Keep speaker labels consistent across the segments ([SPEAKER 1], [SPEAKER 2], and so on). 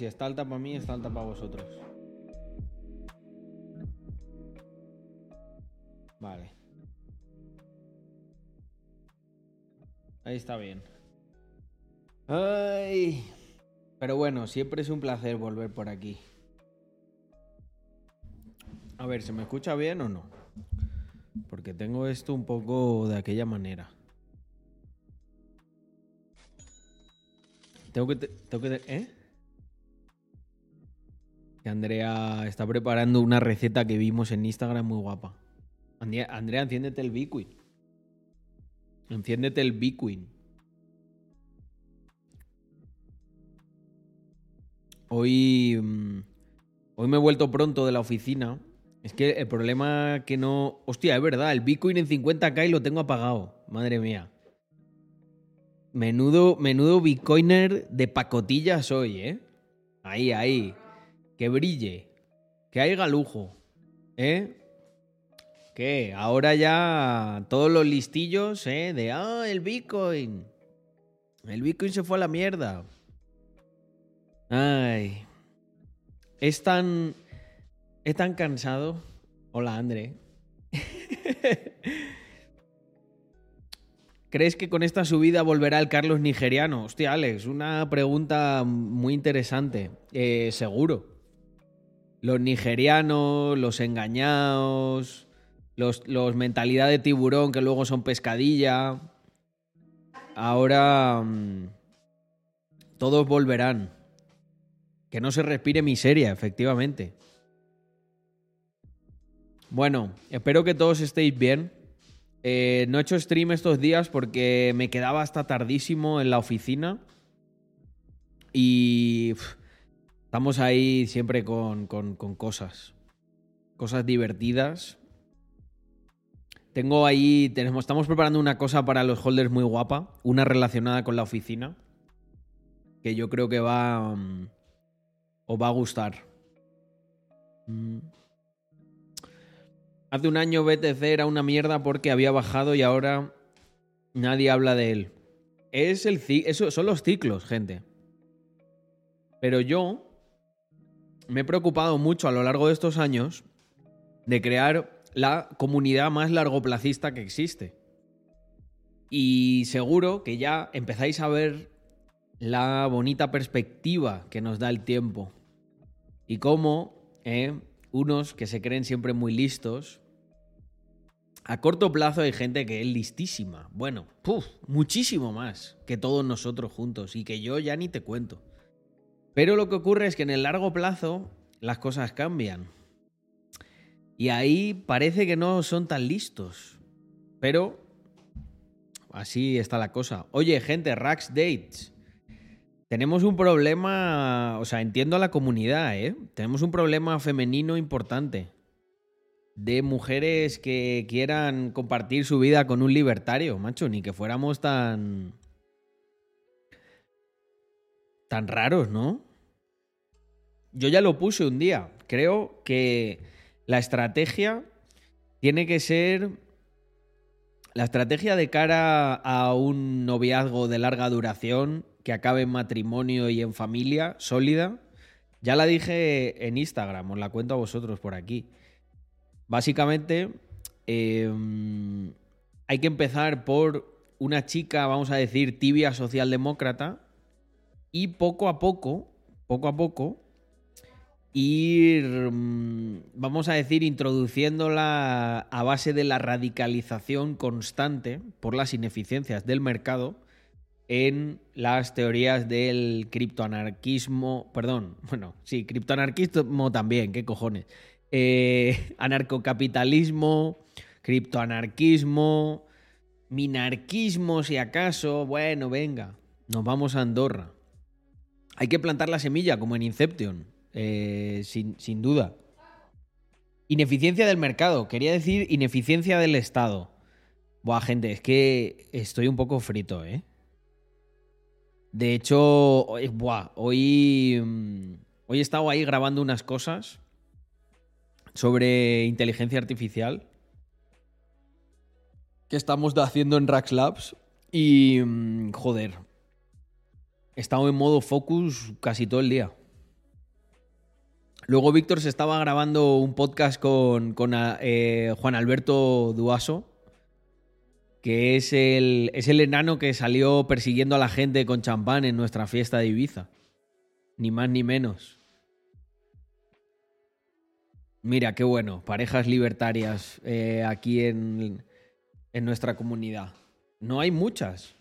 [SPEAKER 1] Si está alta para mí, está alta para vosotros. Vale. Ahí está bien. Ay. Pero bueno, siempre es un placer volver por aquí. A ver, ¿se me escucha bien o no? Porque tengo esto un poco de aquella manera. Tengo que... te- Tengo que te- ¿Eh? Que Andrea está preparando una receta que vimos en Instagram muy guapa. Andrea, enciéndete el Bitcoin. Enciéndete el Bitcoin. Hoy, mm, hoy me he vuelto pronto de la oficina. Es que el problema que no... Hostia, es verdad, el Bitcoin en 50k y lo tengo apagado. Madre mía. Menudo, menudo Bitcoiner de pacotilla soy, ¿eh? Ahí, ahí. Que brille. Que haya lujo. ¿Eh? ¿Qué? Ahora ya todos los listillos, ¿eh? De, ah, el Bitcoin. El Bitcoin se fue a la mierda. Ay. Es tan... Es tan cansado. Hola, André. ¿Crees que con esta subida volverá el Carlos nigeriano? Hostia, Alex, una pregunta muy interesante. Eh, seguro. Los nigerianos, los engañados, los, los mentalidad de tiburón que luego son pescadilla. Ahora mm, todos volverán. Que no se respire miseria, efectivamente. Bueno, espero que todos estéis bien. Eh, no he hecho stream estos días porque me quedaba hasta tardísimo en la oficina. Y estamos ahí siempre con, con- cosas. Cosas divertidas. Tengo ahí, tenemos, estamos preparando una cosa para los holders muy guapa. Una relacionada con la oficina. Que yo creo que va... mm, os va a gustar. Mm. Hace un año BTC era una mierda porque había bajado y ahora nadie habla de él. Es el eso son los ciclos, gente. Pero yo me he preocupado mucho a lo largo de estos años de crear la comunidad más largoplacista que existe. Y seguro que ya empezáis a ver la bonita perspectiva que nos da el tiempo. Y cómo eh, unos que se creen siempre muy listos, a corto plazo hay gente que es listísima. Bueno, muchísimo más que todos nosotros juntos y que yo ya ni te cuento. Pero lo que ocurre es que en el largo plazo las cosas cambian. Y ahí parece que no son tan listos. Pero así está la cosa. Oye, gente, Rax Dates. Tenemos un problema, o sea, entiendo a la comunidad, ¿eh? Tenemos un problema femenino importante. De mujeres que quieran compartir su vida con un libertario, macho, ni que fuéramos tan... tan raros, ¿no? Yo ya lo puse un día. Creo que la estrategia tiene que ser... La estrategia de cara a un noviazgo de larga duración que acabe en matrimonio y en familia sólida, ya la dije en Instagram, os la cuento a vosotros por aquí. Básicamente, eh, hay que empezar por una chica, vamos a decir, tibia socialdemócrata, y poco a poco, poco a poco, ir, mm, vamos a decir, introduciéndola a base de la radicalización constante por las ineficiencias del mercado en las teorías del criptoanarquismo, perdón, bueno, sí, criptoanarquismo también, qué cojones. Eh, anarcocapitalismo, criptoanarquismo, minarquismo, si acaso, bueno, venga, nos vamos a Andorra. Hay que plantar la semilla como en Inception, eh, sin, sin duda. Ineficiencia del mercado. Quería decir ineficiencia del Estado. Buah, gente, es que estoy un poco frito, ¿eh? De hecho, buah, hoy, mm, hoy he estado ahí grabando unas cosas sobre inteligencia artificial que estamos haciendo en Rax Labs y, mm, joder, he estado en modo focus casi todo el día. Luego Víctor se estaba grabando un podcast con, eh, Juan Alberto Duaso, que es el, es el enano que salió persiguiendo a la gente con champán en nuestra fiesta de Ibiza. Ni más ni menos. Mira, qué bueno, parejas libertarias eh, aquí en, en nuestra comunidad. No hay muchas.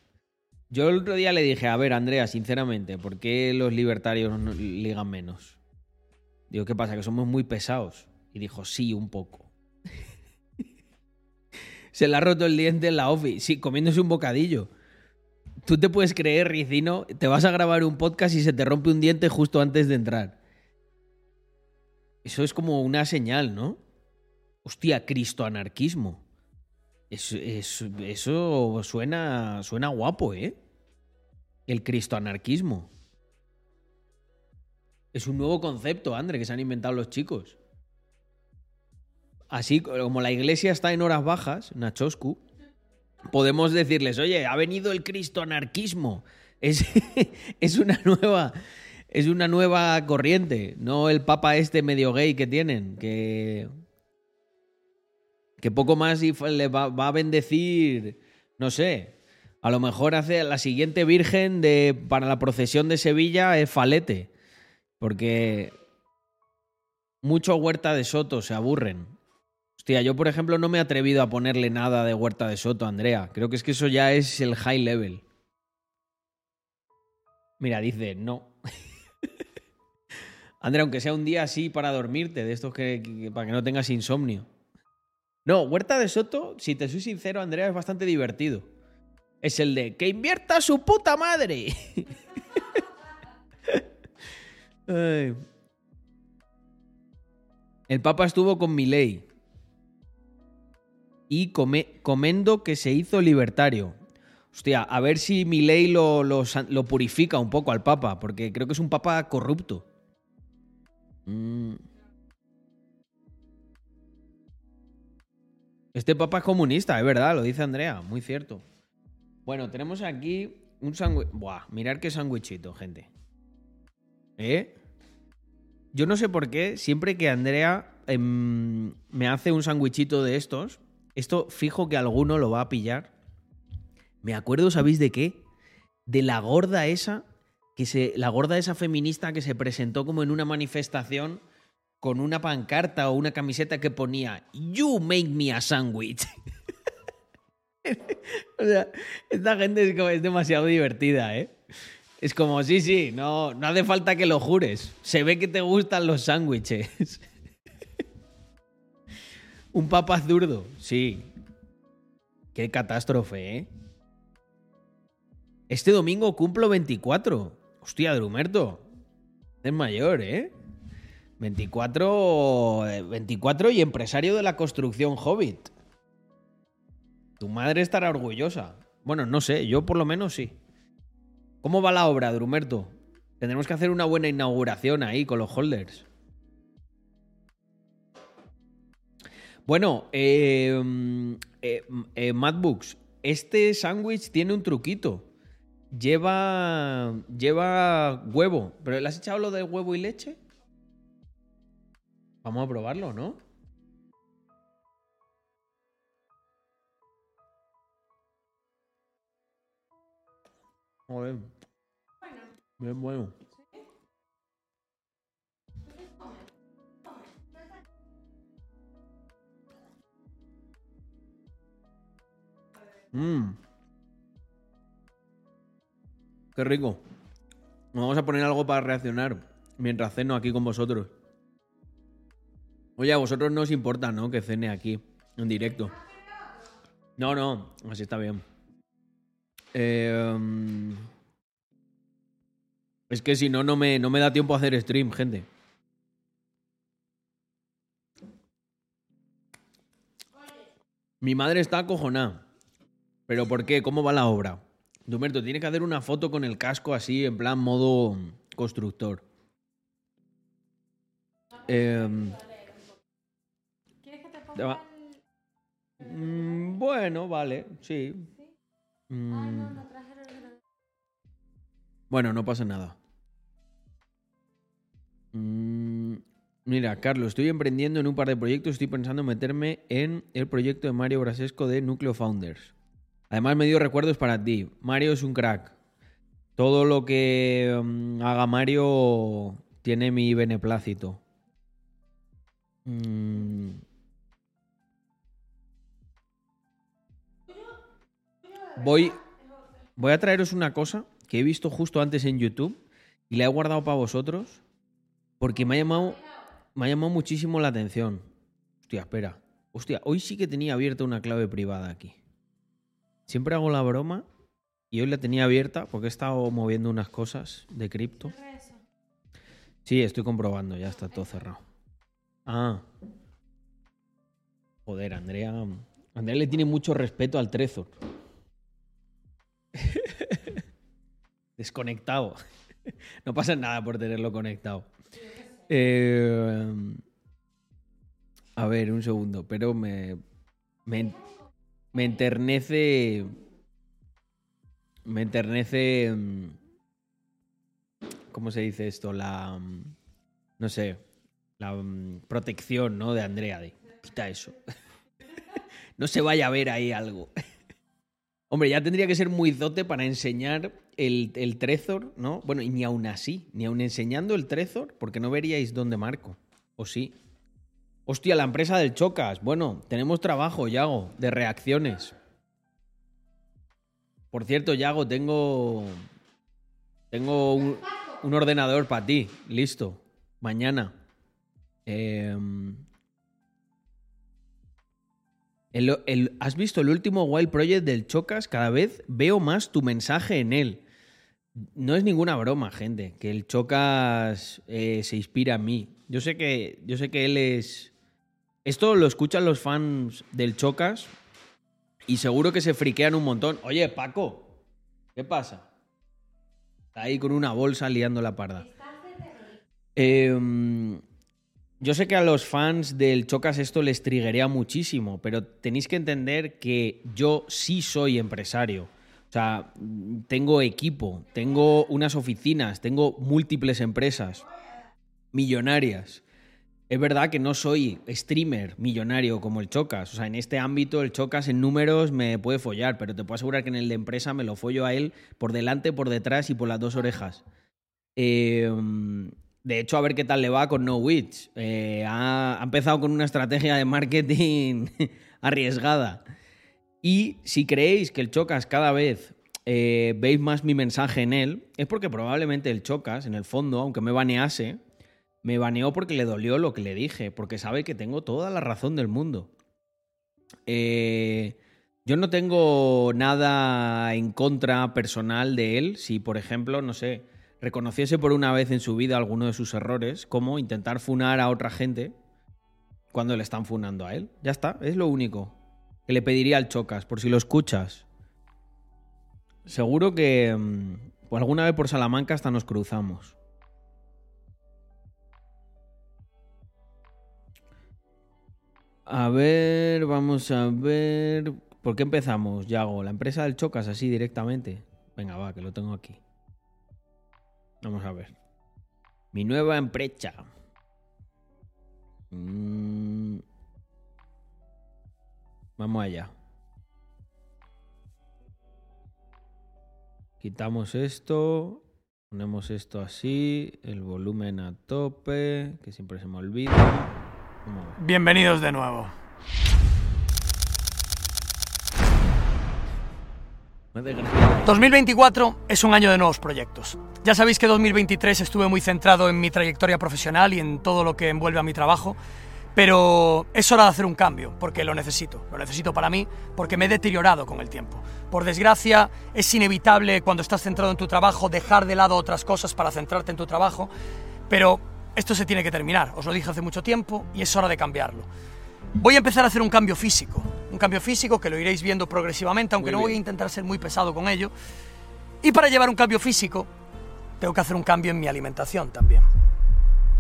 [SPEAKER 1] Yo el otro día le dije, a ver, Andrea, sinceramente, ¿por qué los libertarios ligan menos? Digo, ¿qué pasa? ¿Que somos muy pesados? Y dijo, sí, un poco. Se le ha roto el diente en la office. Sí, comiéndose un bocadillo. Tú te puedes creer, Ricino, te vas a grabar un podcast y se te rompe un diente justo antes de entrar. Eso es como una señal, ¿no? Hostia, Eso, eso suena, suena guapo, ¿eh? El cristoanarquismo. Es un nuevo concepto, André, que se han inventado los chicos. Así como la iglesia está en horas bajas, Nachoscu, podemos decirles, oye, ha venido el cristoanarquismo. Es, es una nueva. Es una nueva corriente, no el papa este medio gay que tienen, que que poco más le va, a bendecir, no sé, a lo mejor hace la siguiente virgen de, para la procesión de Sevilla es Falete, porque mucho Huerta de Soto se aburren. Hostia, yo por ejemplo no me he atrevido a ponerle nada de Huerta de Soto Andrea. Creo que es que eso ya es el high level. Mira, dice, no. Andrea, aunque sea un día así para dormirte, de estos que para que no tengas insomnio. No, Huerta de Soto, si te soy sincero, Andrea, es bastante divertido. Es el de que invierta su puta madre. El Papa estuvo con Milei. Y comendo que se hizo libertario. Hostia, a ver si Milei lo, lo, purifica un poco al Papa, porque creo que es un Papa corrupto. Mmm... Este papa es comunista, es verdad, lo dice Andrea, muy cierto. Bueno, tenemos aquí un sándwich. Buah, mirar qué sándwichito, gente. ¿Eh? Yo no sé por qué, siempre que Andrea em, me hace un sándwichito de estos, esto fijo que alguno lo va a pillar. Me acuerdo, ¿sabéis de qué? De la gorda esa, que se, la gorda esa feminista que se presentó como en una manifestación con una pancarta o una camiseta que ponía You make me a sandwich. o sea, esta gente es, demasiado divertida, ¿eh? Es como, sí, sí, no, no hace falta que lo jures. Se ve que te gustan los sándwiches. Un papa zurdo, sí. Qué catástrofe, ¿eh? Este domingo cumplo 24. Hostia, Drumerto. Es mayor, ¿eh? 24, 24 y empresario de la construcción Hobbit. Tu madre estará orgullosa. Bueno, no sé, yo por lo menos sí. ¿Cómo va la obra, Drumerto? Tendremos que hacer una buena inauguración ahí con los holders. Bueno, eh, eh, eh este sándwich tiene un truquito. Lleva, lleva huevo. ¿Pero le has echado lo de huevo y leche? Vamos a probarlo, ¿no? Joder. Bien bueno. Mmm. Qué rico. vamos a poner algo para reaccionar mientras ceno aquí con vosotros. Oye, a vosotros no os importa, ¿no? Que cene aquí, en directo. No, no, así está bien. Em, es que si no, no me, no me da tiempo a hacer stream, gente. Mi madre está acojonada. ¿Pero por qué? ¿Cómo va la obra? Dumerto, tiene que hacer una foto con el casco así, en plan modo constructor. Em,
[SPEAKER 2] ¿Quieres que te
[SPEAKER 1] va. mm, bueno, vale, sí. Mm,
[SPEAKER 2] no, no traje el ordenador.
[SPEAKER 1] Bueno, no pasa nada. Mm, Mira, Carlos, estoy emprendiendo en un par de proyectos. Estoy pensando en meterme en el proyecto de Mario Brasesco de Núcleo Founders. Además, me dio recuerdos para ti. Mario es un crack. Todo lo que mm, haga Mario tiene mi beneplácito. Mm. Voy, voy a traeros una cosa que he visto justo antes en YouTube y la he guardado para vosotros porque me ha llamado, me ha llamado muchísimo la atención. Hostia, espera. Hostia, hoy sí que tenía abierta una clave privada aquí. Siempre hago la broma y hoy la tenía abierta porque he estado moviendo unas cosas de cripto. Sí, estoy comprobando, ya está todo cerrado. Ah. Joder, Andrea. Andrea le tiene mucho respeto al Trezor. Desconectado. No pasa nada por tenerlo conectado. Eh, a ver, un segundo, pero me, me, me enternece. Me enternece. mm, ¿Cómo se dice esto? La. mm, No sé. La mm, protección, ¿no? De Andrea. Quita eso. no se vaya a ver ahí algo. Hombre, ya tendría que ser muy dote para enseñar el, el Trezor, ¿no? Bueno, y ni aún así, ni aún enseñando el Trezor, porque no veríais dónde marco. ¿O sí? Hostia, la empresa del Chocas. Bueno, tenemos trabajo, Yago, de reacciones. Por cierto, Yago, tengo. Tengo un, un ordenador para ti. Listo. Mañana. Em, el- el- ¿Has visto el último Wild Project del Chocas? Cada vez veo más tu mensaje en él. No es ninguna broma, gente, que el Chocas eh, se inspira en mí. Yo sé que, yo sé que él es. Esto lo escuchan los fans del Chocas y seguro que se friquean un montón. Oye, Paco, ¿qué pasa? Está ahí con una bolsa liando la parda. Eh, yo sé que a los fans del Chocas esto les triguería muchísimo, pero tenéis que entender que yo sí soy empresario. O sea, tengo equipo, tengo unas oficinas, tengo múltiples empresas millonarias. Es verdad que no soy streamer millonario como el Chocas. O sea, en este ámbito el Chocas en números me puede follar, pero te puedo asegurar que en el de empresa me lo follo a él por delante, por detrás y por las dos orejas. Eh, de hecho, a ver qué tal le va con No Witch. Eh, ha, empezado con una estrategia de marketing arriesgada. Y si creéis que el Chocas cada vez eh, veis más mi mensaje en él, es porque probablemente el Chocas, en el fondo, aunque me banease, me baneó porque le dolió lo que le dije, porque sabe que tengo toda la razón del mundo. Eh, yo no tengo nada en contra personal de él si, por ejemplo, no sé, reconociese por una vez en su vida alguno de sus errores, como intentar funar a otra gente cuando le están funando a él. Ya está, es lo único que le pediría al Chocas, por si lo escuchas. Seguro que mm, pues alguna vez por Salamanca hasta nos cruzamos. A ver, vamos a ver. ¿Por qué empezamos, Yago? ¿La empresa del Chocas así directamente? Venga, va, que lo tengo aquí. Vamos a ver. Mi nueva empresa. Mm. Vamos allá. Quitamos esto. Ponemos esto así. El volumen a tope. Que siempre se me olvida.
[SPEAKER 3] Bienvenidos de nuevo. 2024 es un año de nuevos proyectos. Ya sabéis que 2023 estuve muy centrado en mi trayectoria profesional y en todo lo que envuelve a mi trabajo, pero es hora de hacer un cambio, porque lo necesito. Lo necesito para mí, porque me he deteriorado con el tiempo. Por desgracia, es inevitable cuando estás centrado en tu trabajo dejar de lado otras cosas para centrarte en tu trabajo, pero esto se tiene que terminar. Os lo dije hace mucho tiempo y es hora de cambiarlo. Voy a empezar a hacer un cambio físico. Un cambio físico que lo iréis viendo progresivamente, aunque
[SPEAKER 1] Muy
[SPEAKER 3] no voy a intentar ser muy pesado con ello. Y para llevar un cambio físico, tengo que hacer un cambio en mi alimentación también.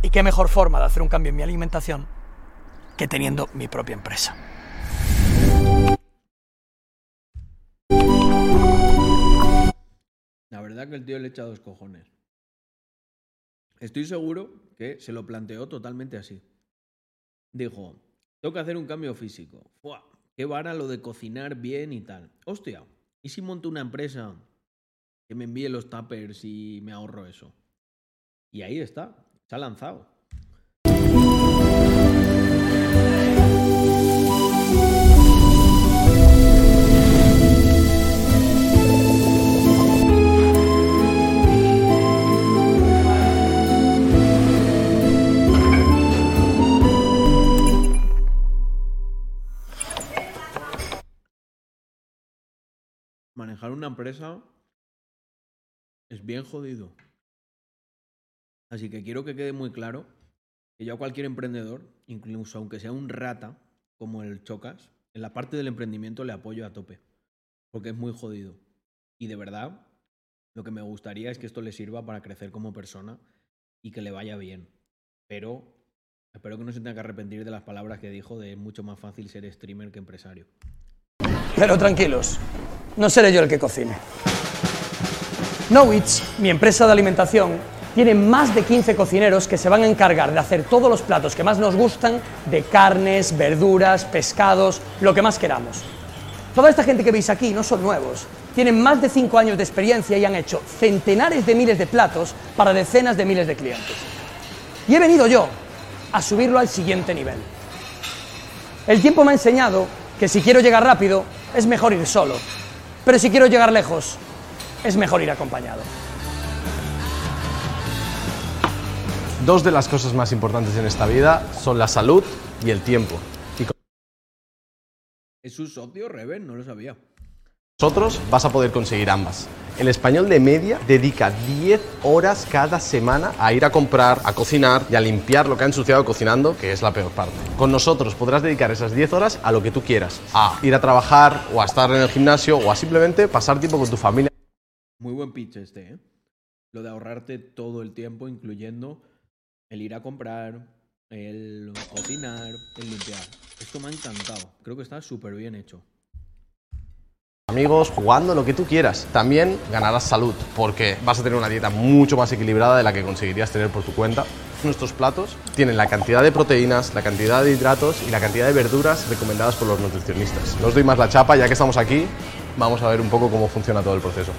[SPEAKER 3] ¿Y qué mejor forma de hacer un cambio en mi alimentación que teniendo mi propia empresa?
[SPEAKER 1] La verdad que el tío le echa dos cojones. Estoy seguro que se lo planteó totalmente así. Dijo, tengo que hacer un cambio físico. ¡Fua! Qué vara lo de cocinar bien y tal. Hostia, ¿y si monto una empresa que me envíe los tuppers y me ahorro eso? Y ahí está, se ha lanzado. Manejar una empresa es bien jodido. Así que quiero que quede muy claro que yo a cualquier emprendedor, incluso aunque sea un rata como el Chocas, en la parte del emprendimiento le apoyo a tope. Porque es muy jodido. Y de verdad, lo que me gustaría es que esto le sirva para crecer como persona y que le vaya bien. Pero espero que no se tenga que arrepentir de las palabras que dijo de es mucho más fácil ser streamer que empresario.
[SPEAKER 3] Pero tranquilos, no seré yo el que cocine. Nowitz, mi empresa de alimentación, tiene más de 15 cocineros que se van a encargar de hacer todos los platos que más nos gustan de carnes, verduras, pescados, lo que más queramos. Toda esta gente que veis aquí no son nuevos. Tienen más de 5 años de experiencia y han hecho centenares de miles de platos para decenas de miles de clientes. Y he venido yo a subirlo al siguiente nivel. El tiempo me ha enseñado que si quiero llegar rápido, es mejor ir solo. Pero si quiero llegar lejos, es mejor ir acompañado.
[SPEAKER 4] Dos de las cosas más importantes en esta vida son la salud y el tiempo. Y con
[SPEAKER 1] Es su socio, Reven, no lo sabía.
[SPEAKER 4] Nosotros vas a poder conseguir ambas. El español de media dedica 10 horas cada semana a ir a comprar, a cocinar y a limpiar lo que ha ensuciado cocinando, que es la peor parte. Con nosotros podrás dedicar esas 10 horas a lo que tú quieras, a ir a trabajar o a estar en el gimnasio o a simplemente pasar tiempo con tu familia.
[SPEAKER 1] Muy buen pitch este, ¿eh? Lo de ahorrarte todo el tiempo, incluyendo el ir a comprar, el cocinar, el limpiar. Esto me ha encantado. Creo que está súper bien hecho.
[SPEAKER 4] Amigos, jugando lo que tú quieras. También ganarás salud, porque vas a tener una dieta mucho más equilibrada de la que conseguirías tener por tu cuenta. Nuestros platos tienen la cantidad de proteínas, la cantidad de hidratos y la cantidad de verduras recomendadas por los nutricionistas. No os doy más la chapa, ya que estamos aquí, vamos a ver un poco cómo funciona todo el proceso.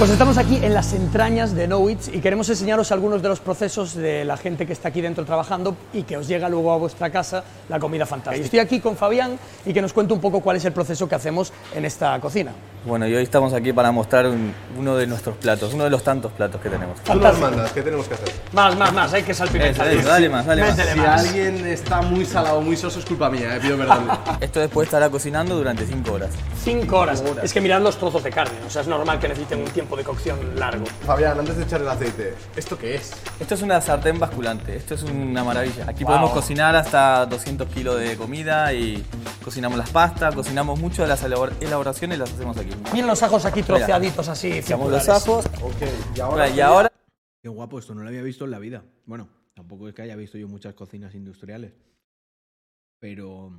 [SPEAKER 3] Pues estamos aquí en las entrañas de Knowits y queremos enseñaros algunos de los procesos de la gente que está aquí dentro trabajando y que os llega luego a vuestra casa la comida fantástica. Estoy aquí con Fabián y que nos cuente un poco cuál es el proceso que hacemos en esta cocina.
[SPEAKER 5] Bueno, y hoy estamos aquí para mostrar un- uno de nuestros platos, uno de los tantos platos que tenemos.
[SPEAKER 4] Nos mandas, ¿qué tenemos que hacer?
[SPEAKER 3] Más, más, más, hay que salpimentar.
[SPEAKER 5] Eso, eso, dale más, dale más.
[SPEAKER 4] Si
[SPEAKER 3] más.
[SPEAKER 4] alguien está muy salado o muy soso es culpa mía, eh, pido perdón.
[SPEAKER 5] Esto después estará cocinando durante 5 horas.
[SPEAKER 3] Cinco horas. Es que mirad los trozos de carne, o sea, es normal que necesiten un tiempo de cocción largo.
[SPEAKER 4] Fabián, antes de echar el aceite, ¿esto qué es?
[SPEAKER 5] Esto es una sartén basculante, esto es una maravilla. Aquí
[SPEAKER 3] Wow.
[SPEAKER 5] podemos cocinar hasta 200 kilos de comida y cocinamos las pastas, cocinamos mucho de las elabor- elaboraciones las hacemos aquí.
[SPEAKER 3] Miren los ajos aquí troceaditos así,
[SPEAKER 5] Echamos los ajos
[SPEAKER 4] Ok, y
[SPEAKER 5] y ahora
[SPEAKER 1] Qué guapo, esto no lo había visto en la vida. Bueno, tampoco es que haya visto yo muchas cocinas industriales. Pero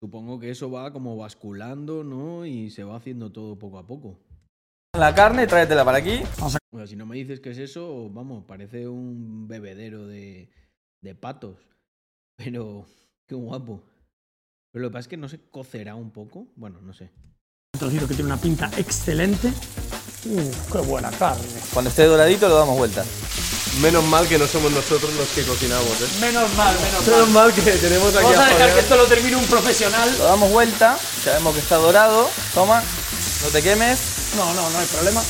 [SPEAKER 1] supongo que eso va como basculando, ¿no? Y se va haciendo todo poco a poco.
[SPEAKER 5] la carne, tráetela para aquí.
[SPEAKER 1] O sea, si no me dices qué es eso, vamos, parece un bebedero de, de patos. Pero qué guapo. Pero lo que pasa es que no se cocerá un poco. Bueno, no sé.
[SPEAKER 3] Un trocito que tiene una pinta excelente. Uf, qué buena carne.
[SPEAKER 5] Cuando esté doradito lo damos vuelta.
[SPEAKER 4] Menos mal que no somos nosotros los que cocinamos, ¿eh?
[SPEAKER 3] Menos mal, menos
[SPEAKER 4] Menos mal que tenemos aquí
[SPEAKER 3] Vamos a
[SPEAKER 4] a
[SPEAKER 3] dejar
[SPEAKER 4] Fabián.
[SPEAKER 3] que esto lo termine un profesional.
[SPEAKER 5] Lo damos vuelta, ya vemos que está dorado. Toma, no te quemes.
[SPEAKER 3] No, no, no hay problema.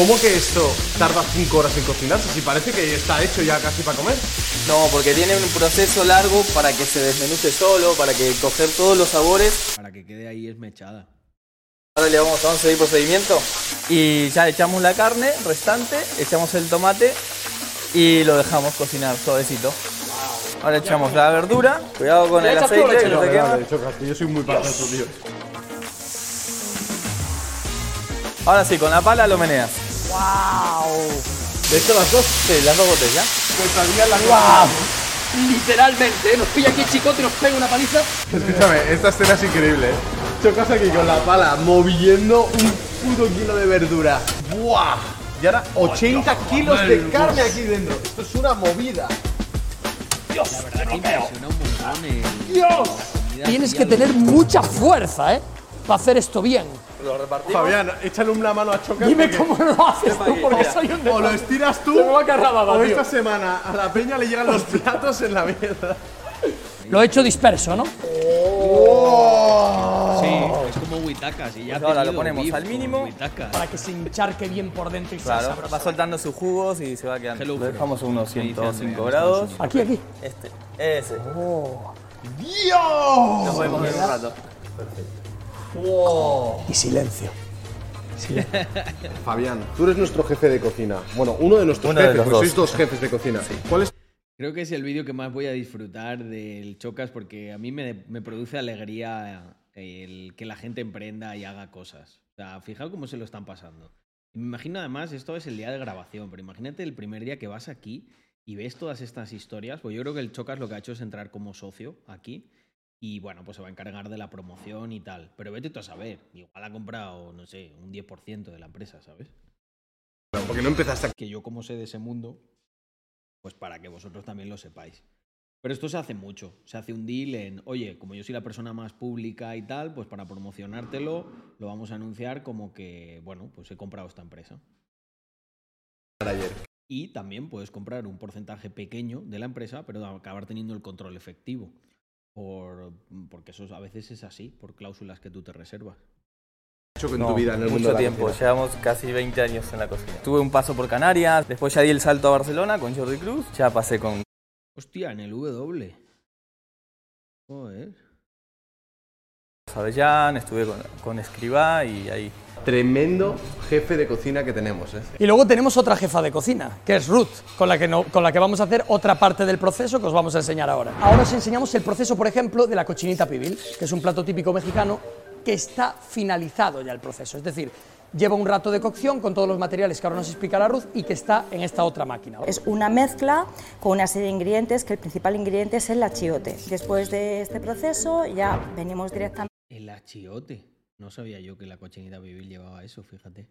[SPEAKER 4] ¿Cómo que esto tarda 5 horas en cocinarse? Si parece que está hecho ya casi para comer.
[SPEAKER 5] No, porque tiene un proceso largo para que se desmenuce solo, para que coger todos los sabores.
[SPEAKER 1] Para que quede ahí esmechada.
[SPEAKER 5] Ahora le vamos, a seguir procedimiento. Y ya echamos la carne restante, echamos el tomate y lo dejamos cocinar suavecito. Ahora echamos la verdura. Cuidado con
[SPEAKER 3] ¿Le
[SPEAKER 5] el
[SPEAKER 3] tú
[SPEAKER 5] aceite, que no te
[SPEAKER 3] yo?
[SPEAKER 5] quema.
[SPEAKER 4] Soy muy pajoso, tío.
[SPEAKER 5] Ahora sí, con la pala lo meneas.
[SPEAKER 3] ¡Wow!
[SPEAKER 5] ¿De hecho las dos? Sí, las dos botellas.
[SPEAKER 4] Pues sabía la
[SPEAKER 3] ¡Wow! Literalmente, ¿eh? nos pilla aquí chicote y nos pega una paliza.
[SPEAKER 4] Escúchame, esta escena es increíble, ¿eh? Chocas aquí con la pala moviendo un puto kilo de verdura. ¡Buah! Y ahora 80 kilos de carne aquí dentro. Esto es una movida.
[SPEAKER 1] Me impresiona un montón el-
[SPEAKER 4] ¡Dios!
[SPEAKER 1] la comida
[SPEAKER 3] Tienes que tener mucha fuerza, ¿eh? Para hacer esto bien.
[SPEAKER 5] Lo repartimos.
[SPEAKER 4] Fabián, échale una mano a Chocas.
[SPEAKER 3] Dime cómo lo haces tú, porque
[SPEAKER 5] mira,
[SPEAKER 3] soy un
[SPEAKER 4] O lo estiras tú,
[SPEAKER 3] Se me va a
[SPEAKER 4] o
[SPEAKER 3] tío.
[SPEAKER 4] esta semana a la peña le llegan los platos en la mierda.
[SPEAKER 3] Lo he hecho disperso, ¿no?
[SPEAKER 1] Sí, es como huitacas y ya
[SPEAKER 5] Pues ahora lo ponemos
[SPEAKER 1] beef
[SPEAKER 5] al mínimo.
[SPEAKER 3] Para que se encharque bien por dentro y
[SPEAKER 5] Claro, va soltando sus jugos y se va quedando.
[SPEAKER 1] Hello
[SPEAKER 5] Lo dejamos a unos
[SPEAKER 1] Me dice
[SPEAKER 5] 105
[SPEAKER 1] Andrea,
[SPEAKER 5] grados.
[SPEAKER 3] Aquí, aquí.
[SPEAKER 5] Este, ese.
[SPEAKER 4] ¡Dios!
[SPEAKER 5] Lo podemos ver un rato.
[SPEAKER 3] Y silencio.
[SPEAKER 4] Fabián, tú eres nuestro jefe de cocina. Bueno, uno de nuestros
[SPEAKER 5] Uno de
[SPEAKER 4] jefes,
[SPEAKER 5] los
[SPEAKER 4] pues
[SPEAKER 5] dos.
[SPEAKER 4] sois dos jefes de cocina. ¿Cuál es
[SPEAKER 1] Creo que es el vídeo que más voy a disfrutar del Chocas porque a mí me, me produce alegría el que la gente emprenda y haga cosas. O sea, fijaos cómo se lo están pasando. Me imagino además, esto es el día de grabación, pero imagínate el primer día que vas aquí y ves todas estas historias. Pues yo creo que el Chocas lo que ha hecho es entrar como socio aquí y bueno, pues se va a encargar de la promoción y tal. Pero vete tú a saber, igual ha comprado, no sé, un 10% de la empresa, ¿sabes?
[SPEAKER 4] Porque no empezaste aquí.
[SPEAKER 1] que yo como sé de ese mundo, pues para que vosotros también lo sepáis. Pero esto se hace mucho. Se hace un deal en, oye, como yo soy la persona más pública y tal, pues para promocionártelo lo vamos a anunciar como que, bueno, pues he comprado esta empresa.
[SPEAKER 4] ayer.
[SPEAKER 1] Y también puedes comprar un porcentaje pequeño de la empresa, pero acabar teniendo el control efectivo. Por, porque eso a veces es así, por cláusulas que tú te reservas.
[SPEAKER 4] hecho en
[SPEAKER 5] No,
[SPEAKER 4] tu vida en el mundo
[SPEAKER 5] mucho tiempo,
[SPEAKER 4] cocina?
[SPEAKER 5] llevamos casi 20 años en la cocina. Tuve un paso por Canarias, después ya di el salto a Barcelona con Jordi Cruz, ya pasé con
[SPEAKER 1] Hostia, en el W. Joder.
[SPEAKER 5] Avellán, estuve con, con Escribá y ahí.
[SPEAKER 4] Tremendo jefe de cocina que tenemos, ¿eh?
[SPEAKER 3] Y luego tenemos otra jefa de cocina, que es Ruth, con la que, no- con la que vamos a hacer otra parte del proceso que os vamos a enseñar ahora. Ahora os enseñamos el proceso, por ejemplo, de la cochinita pibil, que es un plato típico mexicano que está finalizado ya el proceso. Es decir, lleva un rato de cocción con todos los materiales que ahora nos explicará Ruth y que está en esta otra máquina.
[SPEAKER 2] Es una mezcla con una serie de ingredientes, que el principal ingrediente es el achiote. Después de este proceso ya venimos directamente
[SPEAKER 1] El achiote. No sabía yo que la cochinita pibil llevaba eso, fíjate.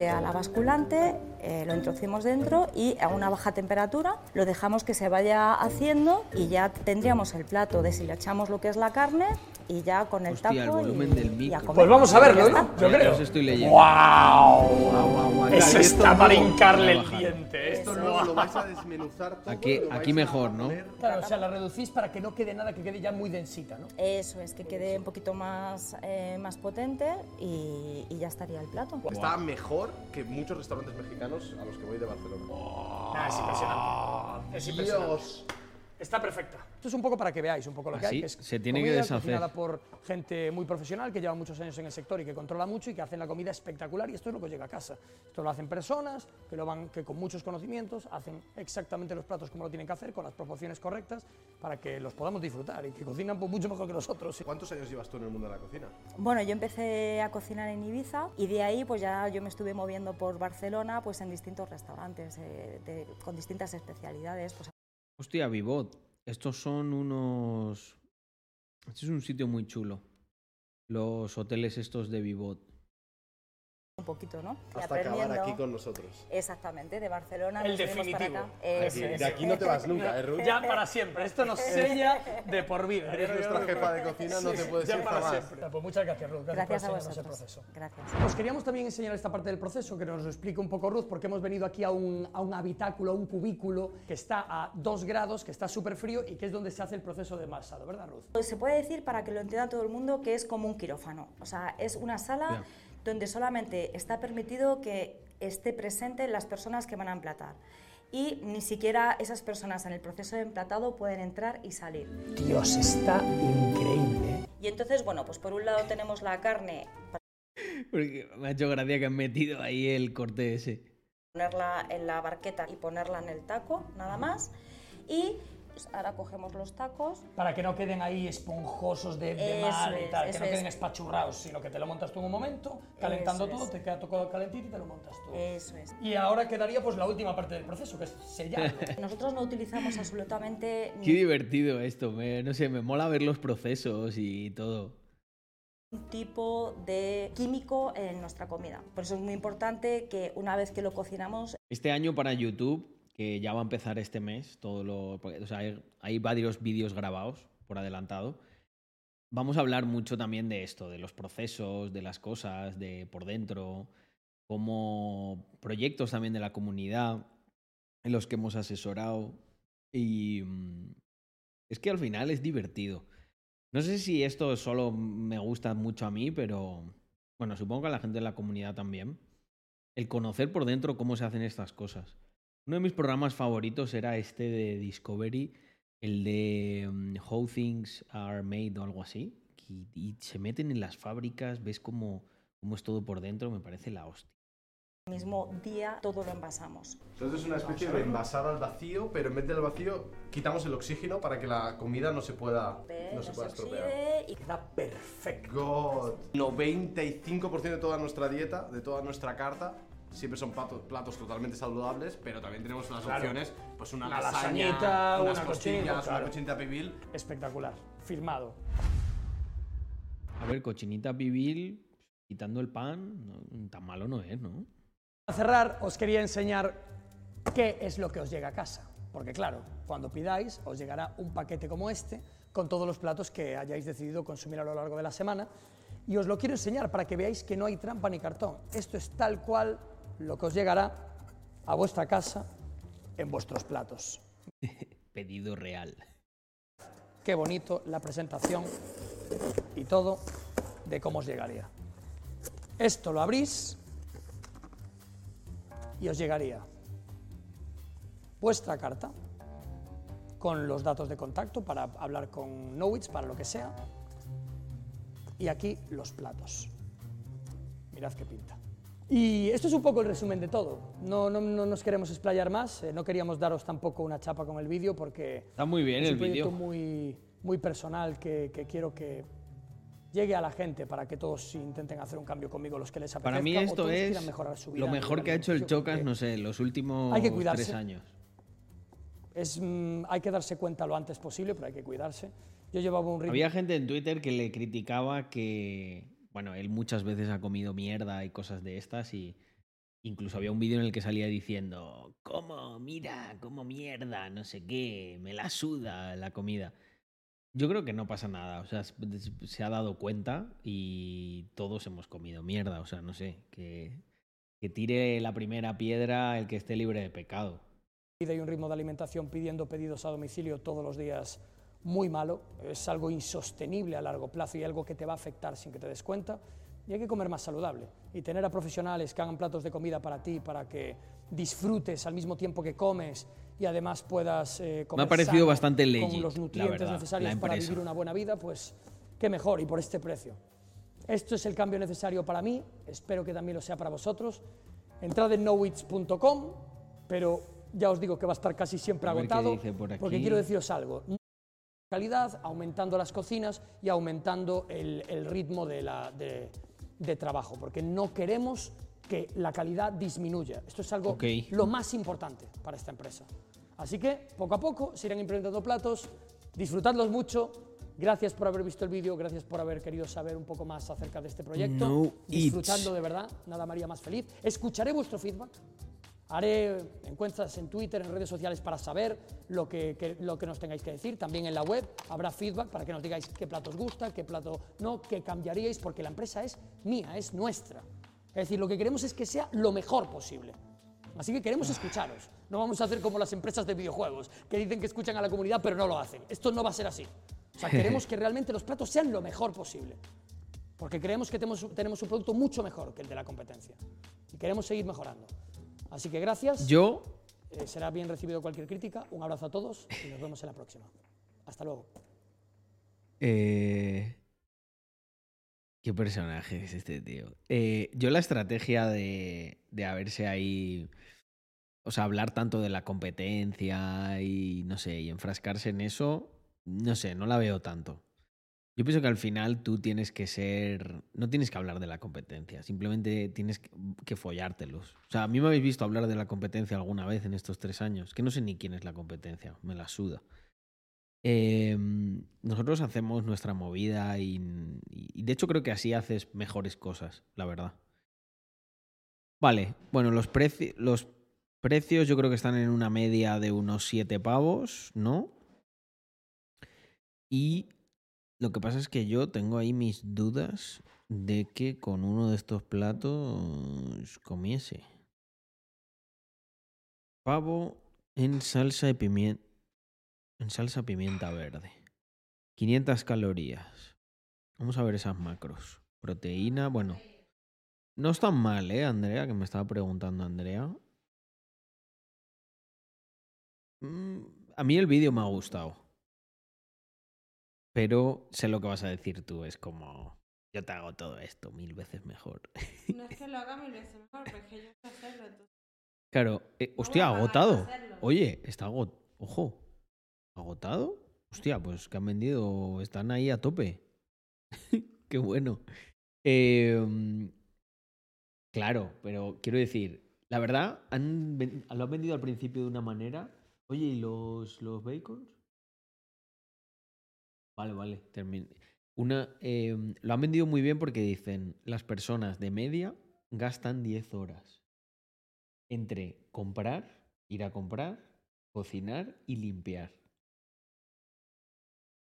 [SPEAKER 2] a la basculante, eh, lo introducimos dentro y a una baja temperatura lo dejamos que se vaya haciendo y ya tendríamos el plato deshilachamos lo que es la carne y ya con el
[SPEAKER 1] Hostia, el
[SPEAKER 2] taco y-
[SPEAKER 1] volumen del
[SPEAKER 2] y a
[SPEAKER 1] micro.
[SPEAKER 2] comer.
[SPEAKER 3] Pues vamos a verlo. ¿no? Yo creo.
[SPEAKER 1] os estoy leyendo.
[SPEAKER 3] ¡Wow! Eso está para hincarle el diente. Esto
[SPEAKER 4] Esto luego lo vais a desmenuzar todo.
[SPEAKER 1] Aquí, aquí mejor, ¿no?
[SPEAKER 3] Claro, o sea, la reducís para que no quede nada, que quede ya muy densita, ¿no?
[SPEAKER 2] Eso es, que quede un poquito más, eh, más potente y, y ya estaría el plato.
[SPEAKER 4] Está mejor que muchos restaurantes mexicanos a los que voy de Barcelona.
[SPEAKER 3] Ah, es impresionante. Es impresionante.
[SPEAKER 4] Dios.
[SPEAKER 3] Está perfecta. Esto es un poco para que veáis un poco lo que hay. Que es
[SPEAKER 1] se tiene que
[SPEAKER 3] comida
[SPEAKER 1] deshacer.
[SPEAKER 3] cocinada por gente muy profesional que lleva muchos años en el sector y que controla mucho y que hacen la comida espectacular y esto es lo que llega a casa. Esto lo hacen personas que, lo van, que con muchos conocimientos hacen exactamente los platos como lo tienen que hacer, con las proporciones correctas, para que los podamos disfrutar y que cocinan pues, mucho mejor que nosotros.
[SPEAKER 4] ¿Cuántos años llevas tú en el mundo de la cocina?
[SPEAKER 2] Bueno, yo empecé a cocinar en Ibiza y de ahí pues ya yo me estuve moviendo por Barcelona pues en distintos restaurantes eh, de- con distintas especialidades. Pues
[SPEAKER 1] Hostia, Vivot. Estos son unos. Este es un sitio muy chulo. Los hoteles estos de Vivot.
[SPEAKER 2] Poquito, ¿no?
[SPEAKER 4] Hasta acabar aquí con nosotros.
[SPEAKER 2] Exactamente, de Barcelona.
[SPEAKER 3] El
[SPEAKER 2] nos venimos para
[SPEAKER 3] definitivo.
[SPEAKER 2] acá. Eso
[SPEAKER 4] De aquí no te vas nunca, ¿eh, Ruth?
[SPEAKER 3] Ya para siempre. Esto nos sella de por vida.
[SPEAKER 4] Eres nuestra jefa de cocina, no te puedes
[SPEAKER 3] ya
[SPEAKER 4] ir
[SPEAKER 3] para
[SPEAKER 4] jamás.
[SPEAKER 3] siempre. Pues muchas gracias, Ruth.
[SPEAKER 2] Gracias a
[SPEAKER 3] por enseñarnos el
[SPEAKER 2] vosotros.
[SPEAKER 3] proceso.
[SPEAKER 2] Gracias.
[SPEAKER 3] Os queríamos también enseñar esta parte del proceso, que nos lo explique un poco Ruth, porque hemos venido aquí a un, a un habitáculo, a un cubículo que está a 2 grados, que está súper frío y que es donde se hace el proceso de masado, ¿verdad, Ruth?
[SPEAKER 2] Pues se puede decir, para que lo entienda todo el mundo, que es como un quirófano. O sea, es una sala
[SPEAKER 1] Ya.
[SPEAKER 2] Donde solamente está permitido que esté presente las personas que van a emplatar. y ni siquiera esas personas en el proceso de emplatado pueden entrar y salir.
[SPEAKER 3] Dios, está increíble.
[SPEAKER 2] Y entonces, bueno, pues por un lado tenemos la carne
[SPEAKER 1] Porque me ha hecho gracia que han metido ahí el corte ese.
[SPEAKER 2] ponerla en la barqueta y ponerla en el taco, nada más. Y pues, ahora cogemos los tacos.
[SPEAKER 3] Para que no queden ahí esponjosos de, de mar y
[SPEAKER 2] es,
[SPEAKER 3] tal, que no queden
[SPEAKER 2] es.
[SPEAKER 3] espachurrados, sino que te lo montas tú en un momento, calentando
[SPEAKER 2] Eso
[SPEAKER 3] todo,
[SPEAKER 2] es.
[SPEAKER 3] te queda todo calentito y te lo montas tú.
[SPEAKER 2] Eso es.
[SPEAKER 3] Y ahora quedaría pues la última parte del proceso, que es sellarlo.
[SPEAKER 2] Nosotros no utilizamos absolutamente
[SPEAKER 1] Qué divertido esto, me- no sé, me mola ver los procesos y todo.
[SPEAKER 2] ningún tipo de químico en nuestra comida. Por eso es muy importante que una vez que lo cocinamos,
[SPEAKER 1] Este año para YouTube, que ya va a empezar este mes, todo lo, o sea, hay, hay varios vídeos grabados por adelantado. Vamos a hablar mucho también de esto, de los procesos, de las cosas, de por dentro, como proyectos también de la comunidad en los que hemos asesorado. Y mm, es que al final es divertido. No sé si esto solo me gusta mucho a mí, pero bueno, supongo que a la gente de la comunidad también. El conocer por dentro cómo se hacen estas cosas. Uno de mis programas favoritos era este de Discovery, el de mm, How Things Are Made o algo así. Y, y se meten en las fábricas, ves cómo, cómo es todo por dentro, me parece la hostia.
[SPEAKER 2] el mismo día todo lo envasamos.
[SPEAKER 4] Entonces es una especie de envasar al vacío, pero en vez del vacío quitamos el oxígeno para que la comida no se pueda,
[SPEAKER 2] Ve,
[SPEAKER 4] no se
[SPEAKER 2] no
[SPEAKER 4] pueda
[SPEAKER 2] se
[SPEAKER 4] estropear.
[SPEAKER 2] y
[SPEAKER 3] Queda perfecto.
[SPEAKER 4] God. 95% de toda nuestra dieta, de toda nuestra carta, siempre son platos, platos totalmente saludables, pero también tenemos las
[SPEAKER 3] Claro.
[SPEAKER 4] opciones, pues una,
[SPEAKER 3] Una
[SPEAKER 4] lasaña,
[SPEAKER 3] lasañita,
[SPEAKER 4] unas
[SPEAKER 3] una
[SPEAKER 4] costillas,
[SPEAKER 3] cochinita,
[SPEAKER 4] una
[SPEAKER 3] claro.
[SPEAKER 4] cochinita pibil.
[SPEAKER 3] Espectacular. Firmado.
[SPEAKER 1] A ver, cochinita pibil, quitando el pan, no- tan malo no es, ¿no?
[SPEAKER 3] Para cerrar, os quería enseñar qué es lo que os llega a casa. Porque claro, cuando pidáis, os llegará un paquete como este, con todos los platos que hayáis decidido consumir a lo largo de la semana. Y os lo quiero enseñar para que veáis que no hay trampa ni cartón. Esto es tal cual lo que os llegará a vuestra casa en vuestros platos.
[SPEAKER 1] Pedido real.
[SPEAKER 3] Qué bonito la presentación y todo de cómo os llegaría. Esto lo abrís y os llegaría vuestra carta con los datos de contacto para hablar con Knowits, para lo que sea. Y aquí los platos. Mirad qué pinta. Y esto es un poco el resumen de todo. No, no, no nos queremos explayar más, eh, no queríamos daros tampoco una chapa con el vídeo porque
[SPEAKER 1] Está muy bien
[SPEAKER 3] es
[SPEAKER 1] el
[SPEAKER 3] un proyecto
[SPEAKER 1] vídeo.
[SPEAKER 3] muy, muy personal que, que quiero que llegue a la gente para que todos intenten hacer un cambio conmigo, los que les apetezca
[SPEAKER 1] Para mí
[SPEAKER 3] o
[SPEAKER 1] esto
[SPEAKER 3] todos
[SPEAKER 1] es
[SPEAKER 3] mejorar su vida
[SPEAKER 1] lo
[SPEAKER 3] a
[SPEAKER 1] mejor que ha hecho el Chocas, no sé, los últimos
[SPEAKER 3] Hay que cuidarse.
[SPEAKER 1] tres años.
[SPEAKER 3] Es, mm, hay que darse cuenta lo antes posible, pero hay que cuidarse. Yo llevaba un ritmo...
[SPEAKER 1] Había gente en Twitter que le criticaba que, bueno, él muchas veces ha comido mierda y cosas de estas y incluso había un vídeo en el que salía diciendo, ¿cómo? Mira, como mierda, no sé qué, me la suda la comida. Yo creo que no pasa nada, o sea, se ha dado cuenta y todos hemos comido mierda, o sea, no sé, que, que tire la primera piedra el que esté libre de pecado.
[SPEAKER 3] y un ritmo de alimentación pidiendo pedidos a domicilio todos los días muy malo, es algo insostenible a largo plazo y algo que te va a afectar sin que te des cuenta. Y hay que comer más saludable y tener a profesionales que hagan platos de comida para ti, para que disfrutes al mismo tiempo que comes y además puedas eh, comer
[SPEAKER 1] parecido
[SPEAKER 3] sano,
[SPEAKER 1] bastante
[SPEAKER 3] con
[SPEAKER 1] legit,
[SPEAKER 3] los
[SPEAKER 1] la
[SPEAKER 3] nutrientes
[SPEAKER 1] verdad,
[SPEAKER 3] necesarios para vivir una buena vida, pues qué mejor y por este precio. Esto es el cambio necesario para mí, espero que también lo sea para vosotros. Entrad en knowits.com, pero ya os digo que va a estar casi siempre
[SPEAKER 1] A
[SPEAKER 3] agotado,
[SPEAKER 1] por
[SPEAKER 3] porque quiero deciros algo. Calidad, aumentando las cocinas y aumentando el, el ritmo de, la- de- de trabajo, porque no queremos que la calidad disminuya. Esto es algo
[SPEAKER 1] Ok.
[SPEAKER 3] lo más importante para esta empresa. Así que poco a poco se irán implementando platos, disfrutadlos mucho. Gracias por haber visto el vídeo, gracias por haber querido saber un poco más acerca de este proyecto.
[SPEAKER 1] No
[SPEAKER 3] Disfrutadlo
[SPEAKER 1] eats.
[SPEAKER 3] de verdad, nada María más feliz. Escucharé vuestro feedback. Haré encuestas en Twitter, en redes sociales para saber lo que, que- lo que nos tengáis que decir. También en la web habrá feedback para que nos digáis qué plato os gusta, qué plato no, qué cambiaríais, porque la empresa es mía, es nuestra. Es decir, lo que queremos es que sea lo mejor posible. Así que queremos escucharos. No vamos a hacer como las empresas de videojuegos, que dicen que escuchan a la comunidad pero no lo hacen. Esto no va a ser así. O sea, queremos que realmente los platos sean lo mejor posible. Porque creemos que tenemos, tenemos un producto mucho mejor que el de la competencia. Y queremos seguir mejorando. Así que gracias.
[SPEAKER 1] Yo
[SPEAKER 3] Eh, será bien recibido cualquier crítica. Un abrazo a todos y nos vemos en la próxima. Hasta luego.
[SPEAKER 1] Eh, ¿Qué personaje es este tío? Eh, yo la estrategia de, de haberse ahí... O sea, hablar tanto de la competencia y no sé, y enfrascarse en eso, no sé, no la veo tanto. Yo pienso que al final tú tienes que ser. No tienes que hablar de la competencia, simplemente tienes que, follártelos. O sea, a mí me habéis visto hablar de la competencia alguna vez en estos tres años, que no sé ni quién es la competencia, me la suda. Eh, nosotros hacemos nuestra movida y, y de hecho creo que así haces mejores cosas, la verdad. Vale, bueno, los, preci los precios yo creo que están en una media de unos 7 pavos, ¿no? Y lo que pasa es que yo tengo ahí mis dudas de que con uno de estos platos comiese. Pavo en salsa de pimienta. En salsa pimienta verde. 500 calorías. Vamos a ver esas macros. Proteína, bueno. No están mal, ¿eh, Andrea? Que me estaba preguntando Andrea. Mm, a mí el vídeo me ha gustado. Pero sé lo que vas a decir tú. Es como, yo te hago todo esto mil veces mejor.
[SPEAKER 6] No es que lo haga mil veces mejor, pero es que yo sé hacerlo. Entonces,
[SPEAKER 1] Claro, eh, hostia, agotado. Oye, está agotado. Ojo, ¿agotado? Hostia, pues que han vendido, están ahí a tope. Qué bueno. Eh, claro, pero quiero decir, la verdad, han, lo han vendido al principio de una manera. Oye, ¿y los, los bacons? Vale, vale, termin- Una, eh, lo han vendido muy bien porque dicen, las personas de media gastan 10 horas entre comprar, ir a comprar, cocinar y limpiar.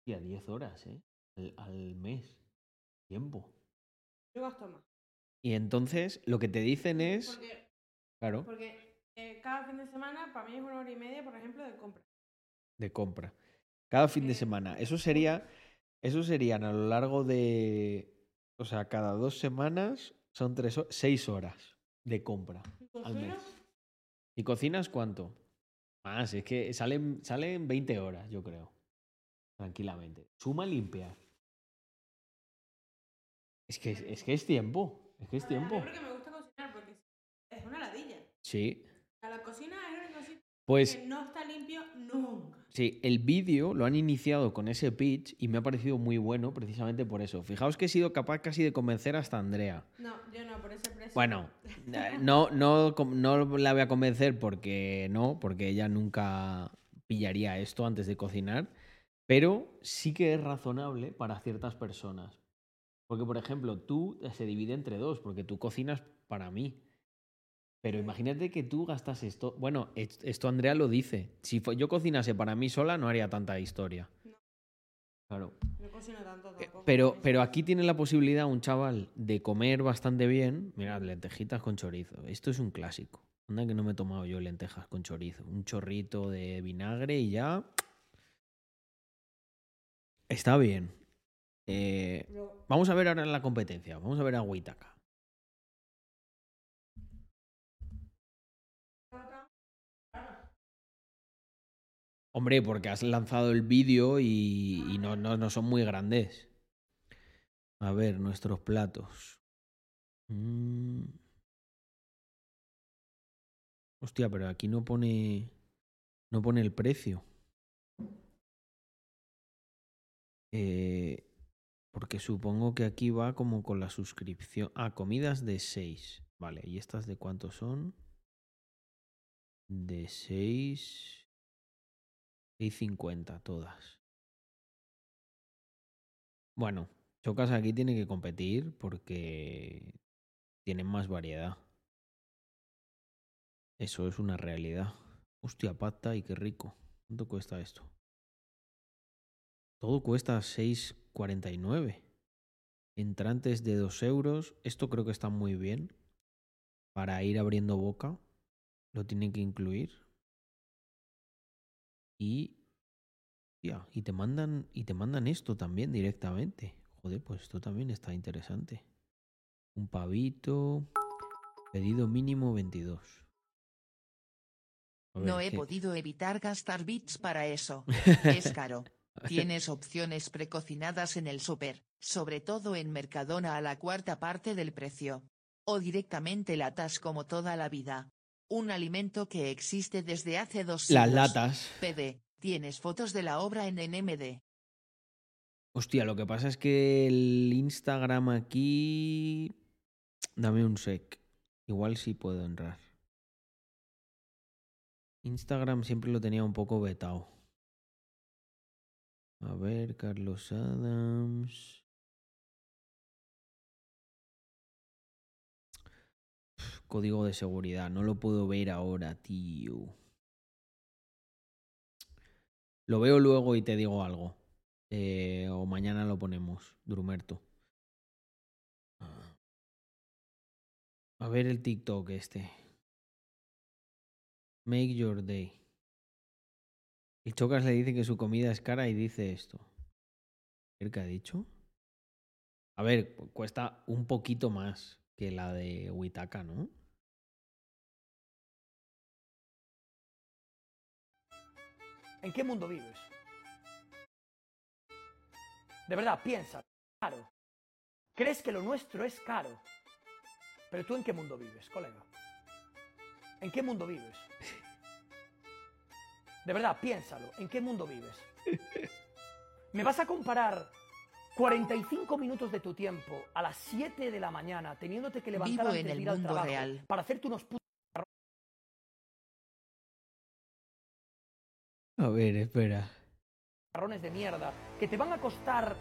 [SPEAKER 1] Y a 10 horas, ¿eh? Al, al mes. Tiempo.
[SPEAKER 6] Yo gasto más.
[SPEAKER 1] Y entonces lo que te dicen es...
[SPEAKER 6] Porque,
[SPEAKER 1] Claro,
[SPEAKER 6] porque eh, cada fin de semana para mí es una hora y media, por ejemplo, de compra.
[SPEAKER 1] de compra. Cada fin de semana. Eso sería... Eso serían a lo largo de... O sea, cada dos semanas son tres, seis horas de compra
[SPEAKER 6] ¿Y
[SPEAKER 1] al mes. ¿Y cocinas cuánto? Más, es que salen, salen 20 horas, yo creo. Tranquilamente. Suma limpiar. Es que, es que es tiempo. Es que es
[SPEAKER 6] A ver, a mí
[SPEAKER 1] tiempo.
[SPEAKER 6] porque me gusta cocinar, porque es una ladilla.
[SPEAKER 1] Sí.
[SPEAKER 6] A la cocina es el único sitio
[SPEAKER 1] Pues
[SPEAKER 6] que no está limpio nunca.
[SPEAKER 1] sí, el vídeo lo han iniciado con ese pitch y me ha parecido muy bueno precisamente por eso. Fijaos que he sido capaz casi de convencer hasta Andrea.
[SPEAKER 6] No, yo no, por ese precio.
[SPEAKER 1] Bueno, eh, no, no, com- no la voy a convencer porque no, porque ella nunca pillaría esto antes de cocinar, pero sí que es razonable para ciertas personas. Porque, por ejemplo, tú eh, se divide entre dos, porque tú cocinas para mí. Pero imagínate que tú gastas esto. Bueno, es- esto Andrea lo dice. Si yo cocinase para mí sola, no haría tanta historia.
[SPEAKER 6] No.
[SPEAKER 1] Claro.
[SPEAKER 6] No cocino tanto
[SPEAKER 1] Eh,
[SPEAKER 6] tampoco.
[SPEAKER 1] Pero, pero aquí tiene la posibilidad un chaval de comer bastante bien. Mirad, lentejitas con chorizo. Esto es un clásico. Anda que no me he tomado yo lentejas con chorizo. Un chorrito de vinagre y ya. Está bien. Eh, vamos a ver ahora la competencia. Vamos a ver a Huitaca. Hombre, porque has lanzado el vídeo y, no son muy grandes. A ver, nuestros platos. Mm. Hostia, pero aquí no pone. No pone el precio. Eh, porque supongo que aquí va como con la suscripción. Ah, comidas de 6. Vale, ¿y estas de cuánto son? De 6. 6.50 todas. Bueno, Chocas aquí tiene que competir porque tienen más variedad. Eso es una realidad. Hostia, pata y qué rico. ¿Cuánto cuesta esto? Todo cuesta 6,49. Entrantes de 2 euros. Esto creo que está muy bien. Para ir abriendo boca. Lo tienen que incluir. Y. y te mandan. Y te mandan esto también directamente. Joder, pues esto también está interesante. Un pavito. Pedido mínimo 22. A ver,
[SPEAKER 7] No he
[SPEAKER 1] ¿qué?
[SPEAKER 7] podido evitar gastar bits para eso. Es caro. Tienes opciones precocinadas en el súper, sobre todo en Mercadona a la cuarta parte del precio. O directamente latas como toda la vida. Un alimento que existe desde hace dos
[SPEAKER 1] Las
[SPEAKER 7] siglos.
[SPEAKER 1] latas.
[SPEAKER 7] PD, tienes fotos de la obra en NMD.
[SPEAKER 1] Hostia, lo que pasa es que el Instagram aquí. Dame un sec. Igual sí puedo entrar. Instagram siempre lo tenía un poco vetado. A ver, Carlos Adams. Código de seguridad, no lo puedo ver ahora, tío. Lo veo luego y te digo algo. Eh, o mañana lo ponemos, Drumerto. A ver el TikTok este. Make your day. El Chocas le dice que su comida es cara y dice esto. ¿Qué ha dicho? A ver, cu- cuesta un poquito más que la de Huitaca, ¿no?
[SPEAKER 3] ¿En qué mundo vives? De verdad, piensa. Caro. ¿Crees que lo nuestro es caro? Pero tú en qué mundo vives, colega? ¿En qué mundo vives? De verdad, piénsalo. ¿En qué mundo vives? ¿Me vas a comparar 45 minutos de tu tiempo a las 7 de la mañana teniéndote que levantar
[SPEAKER 7] Vivo
[SPEAKER 3] antes
[SPEAKER 7] en
[SPEAKER 3] de
[SPEAKER 7] el
[SPEAKER 3] ir al
[SPEAKER 7] mundo
[SPEAKER 3] trabajo
[SPEAKER 7] real.
[SPEAKER 3] para hacerte unos putos
[SPEAKER 1] A ver, espera.
[SPEAKER 3] marrones de mierda que te van a costar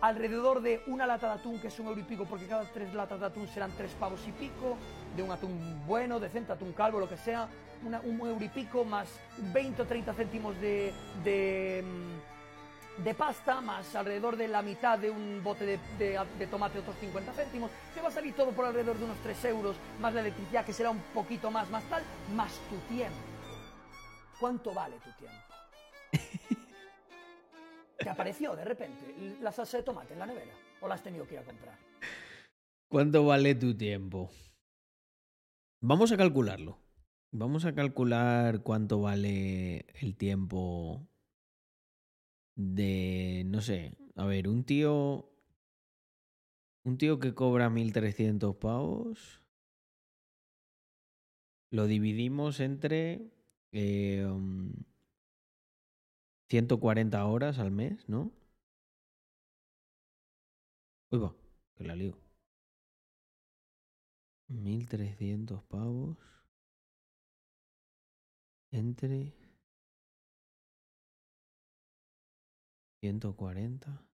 [SPEAKER 3] alrededor de una lata de atún que es un euro y pico porque cada tres latas de atún serán tres pavos y pico de un atún bueno, decente, atún calvo, lo que sea una- un euro y pico más 20 o 30 céntimos de, de, mm, de pasta más alrededor de la mitad de un bote de, de- de tomate otros 50 céntimos te va a salir todo por alrededor de unos 3 euros más la electricidad que será un poquito más más tal más tu tiempo ¿cuánto vale tu tiempo? ¿Te apareció de repente la salsa de tomate en la nevera? ¿O la has tenido que ir a comprar?
[SPEAKER 1] ¿Cuánto vale tu tiempo? Vamos a calcularlo. Vamos a calcular cuánto vale el tiempo de, no sé, a ver, un tío, un tío que cobra 1.300 pavos, lo dividimos entre eh, um, 140 horas al mes, ¿no? Uy, va, que la lío. 1300 pavos. Entre 140.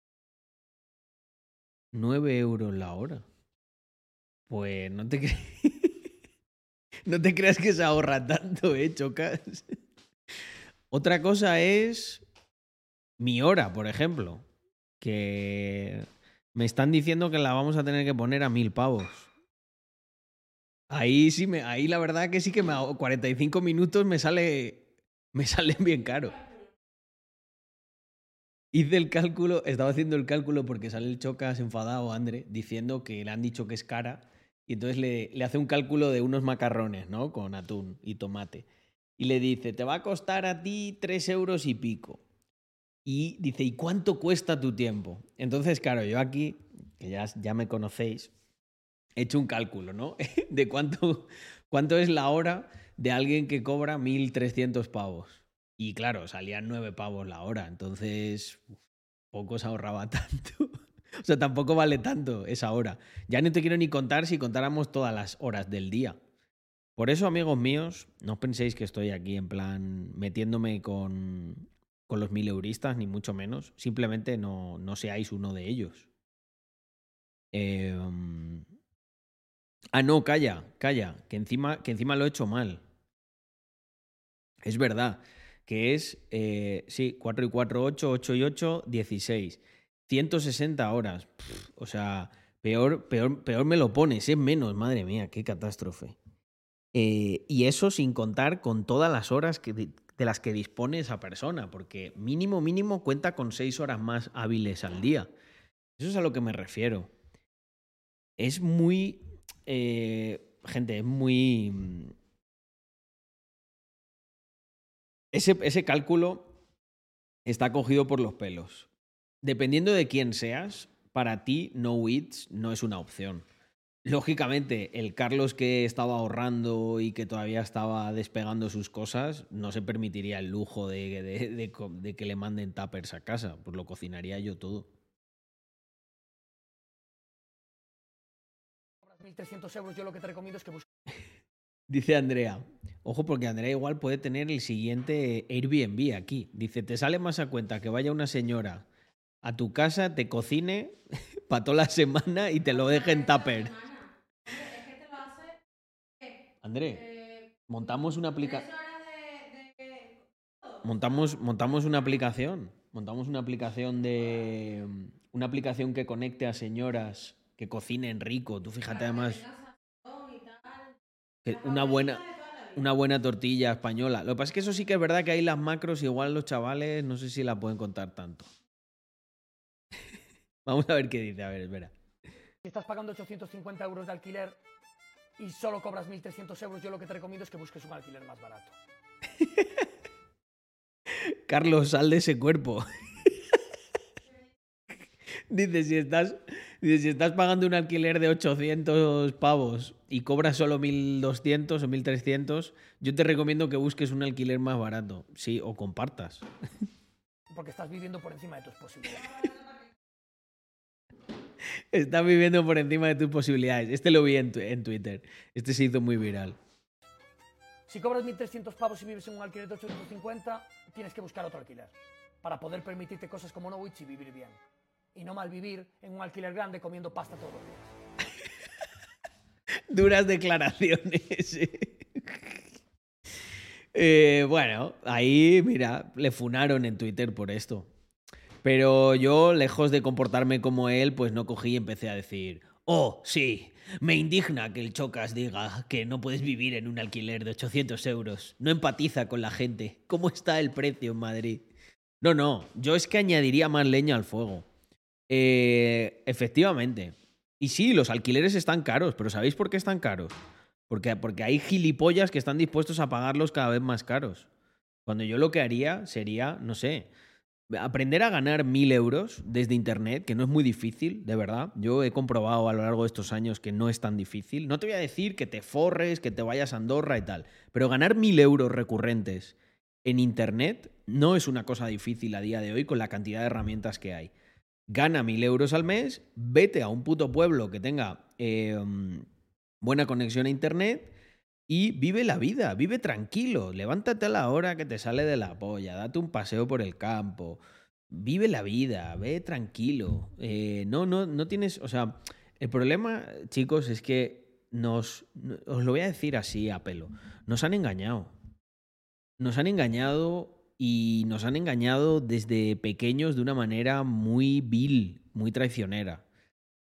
[SPEAKER 1] 9 euros la hora. Pues no te creas. no te creas que se ahorra tanto, ¿eh, Chocas? Otra cosa es mi hora, por ejemplo. Que me están diciendo que la vamos a tener que poner a mil pavos. Ahí sí me, ahí la verdad que sí que me hago 45 minutos me sale, me salen bien caro. Hice el cálculo, estaba haciendo el cálculo porque sale el Chocas enfadado, André, diciendo que le han dicho que es cara y entonces le, le hace un cálculo de unos macarrones, ¿no? Con atún y tomate. Y le dice, te va a costar a ti tres euros y pico. Y dice, ¿y cuánto cuesta tu tiempo? Entonces, claro, yo aquí, que ya, ya me conocéis, he hecho un cálculo, ¿no? De cuánto, cuánto es la hora de alguien que cobra 1.300 pavos. Y claro, salían 9 pavos la hora, entonces poco se ahorraba tanto. O sea, tampoco vale tanto esa hora. Ya no te quiero ni contar si contáramos todas las horas del día. Por eso, amigos míos, no penséis que estoy aquí en plan metiéndome con, con los mil euristas, ni mucho menos. Simplemente no, no seáis uno de ellos. Um, Ah, no, calla, calla, que encima, que encima lo he hecho mal. Es verdad, que es, eh, sí, 4 y 4, 8, 8 y 8, 16. 160 horas. Pff, o sea, peor, peor, peor me lo pones, es menos, madre mía, qué catástrofe. Eh, y eso sin contar con todas las horas que, de, las que dispone esa persona, porque mínimo, mínimo cuenta con 6 horas más hábiles al día. Eso es a lo que me refiero. Es muy eh, gente, es muy. Ese, ese cálculo está cogido por los pelos. Dependiendo de quién seas, para ti no eats no es una opción. Lógicamente, el Carlos que estaba ahorrando y que todavía estaba despegando sus cosas, no se permitiría el lujo de, de- de que le manden tuppers a casa. Pues lo cocinaría yo todo.
[SPEAKER 3] cobras 1.300 euros, yo lo que te recomiendo es que busques
[SPEAKER 1] Dice Andrea. Ojo, porque Andrea igual puede tener el siguiente Airbnb aquí. Dice, te sale más a cuenta que vaya una señora a tu casa, te cocine para toda la semana y te lo deje en tupper. André,
[SPEAKER 6] Eh,
[SPEAKER 1] montamos una aplicación. Montamos, montamos una aplicación. Montamos una aplicación de. Una aplicación que conecte a señoras que cocinen rico. Tú fíjate además
[SPEAKER 6] sazón y tal.
[SPEAKER 1] que
[SPEAKER 6] La
[SPEAKER 1] una buena, una buena tortilla española. Lo que pasa es que eso sí que es verdad que ahí las macros, igual los chavales, no sé si la pueden contar tanto. Vamos a ver qué dice. A ver, espera.
[SPEAKER 3] Si estás pagando 850 euros de alquiler y solo cobras 1.300 euros, yo lo que te recomiendo es que busques un alquiler más barato.
[SPEAKER 1] Carlos, sal de ese cuerpo. Dice, si estás, dice, si estás pagando un alquiler de 800 pavos y cobras solo 1200 o 1300, yo te recomiendo que busques un alquiler más barato. Sí, o compartas.
[SPEAKER 3] Porque estás viviendo por encima de tus posibilidades.
[SPEAKER 1] Estás viviendo por encima de tus posibilidades. Este lo vi en, tu- en Twitter. Este se hizo muy viral.
[SPEAKER 3] Si cobras 1.300 pavos y vives en un alquiler de 850, tienes que buscar otro alquiler. Para poder permitirte cosas como no y vivir bien. Y no malvivir en un alquiler grande comiendo pasta todos los días.
[SPEAKER 1] Duras declaraciones. Eh, bueno, ahí, mira, le funaron en Twitter por esto. Pero yo, lejos de comportarme como él, pues no cogí y empecé a decir, oh, sí, me indigna que el Chocas diga que no puedes vivir en un alquiler de 800 euros. No empatiza con la gente. ¿Cómo está el precio en Madrid? No, no, yo es que añadiría más leña al fuego. Eh, efectivamente. Y sí, los alquileres están caros, pero ¿sabéis por qué están caros? Porque, porque hay gilipollas que están dispuestos a pagarlos cada vez más caros. Cuando yo lo que haría sería, no sé, aprender a ganar mil euros desde Internet, que no es muy difícil, de verdad. Yo he comprobado a lo largo de estos años que no es tan difícil. No te voy a decir que te forres, que te vayas a Andorra y tal, pero ganar mil euros recurrentes en Internet no es una cosa difícil a día de hoy con la cantidad de herramientas que hay. Gana mil euros al mes, vete a un puto pueblo que tenga eh, buena conexión a Internet y vive la vida, vive tranquilo, levántate a la hora que te sale de la polla, date un paseo por el campo, vive la vida, ve tranquilo. Eh, no, no, no tienes, o sea, el problema, chicos, es que nos, no- os lo voy a decir así a pelo, nos han engañado. Nos han engañado y nos han engañado desde pequeños de una manera muy vil, muy traicionera.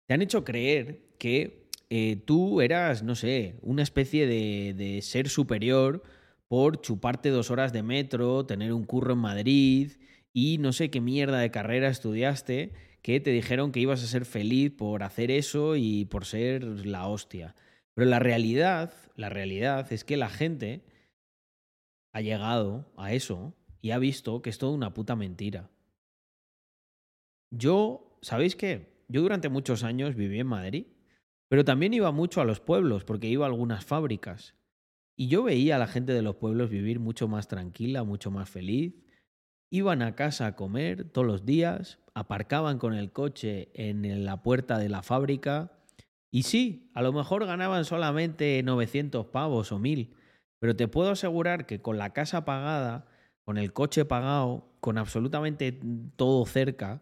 [SPEAKER 1] Te han hecho creer que eh, tú eras, no sé, una especie de, de ser superior por chuparte dos horas de metro, tener un curro en Madrid y no sé qué mierda de carrera estudiaste que te dijeron que ibas a ser feliz por hacer eso y por ser la hostia. Pero la realidad, la realidad es que la gente ha llegado a eso y ha visto que es toda una puta mentira. Yo, ¿sabéis qué? Yo durante muchos años viví en Madrid, pero también iba mucho a los pueblos porque iba a algunas fábricas. Y yo veía a la gente de los pueblos vivir mucho más tranquila, mucho más feliz. Iban a casa a comer todos los días, aparcaban con el coche en la puerta de la fábrica. Y sí, a lo mejor ganaban solamente 900 pavos o 1000, pero te puedo asegurar que con la casa pagada, con el coche pagado, con absolutamente todo cerca,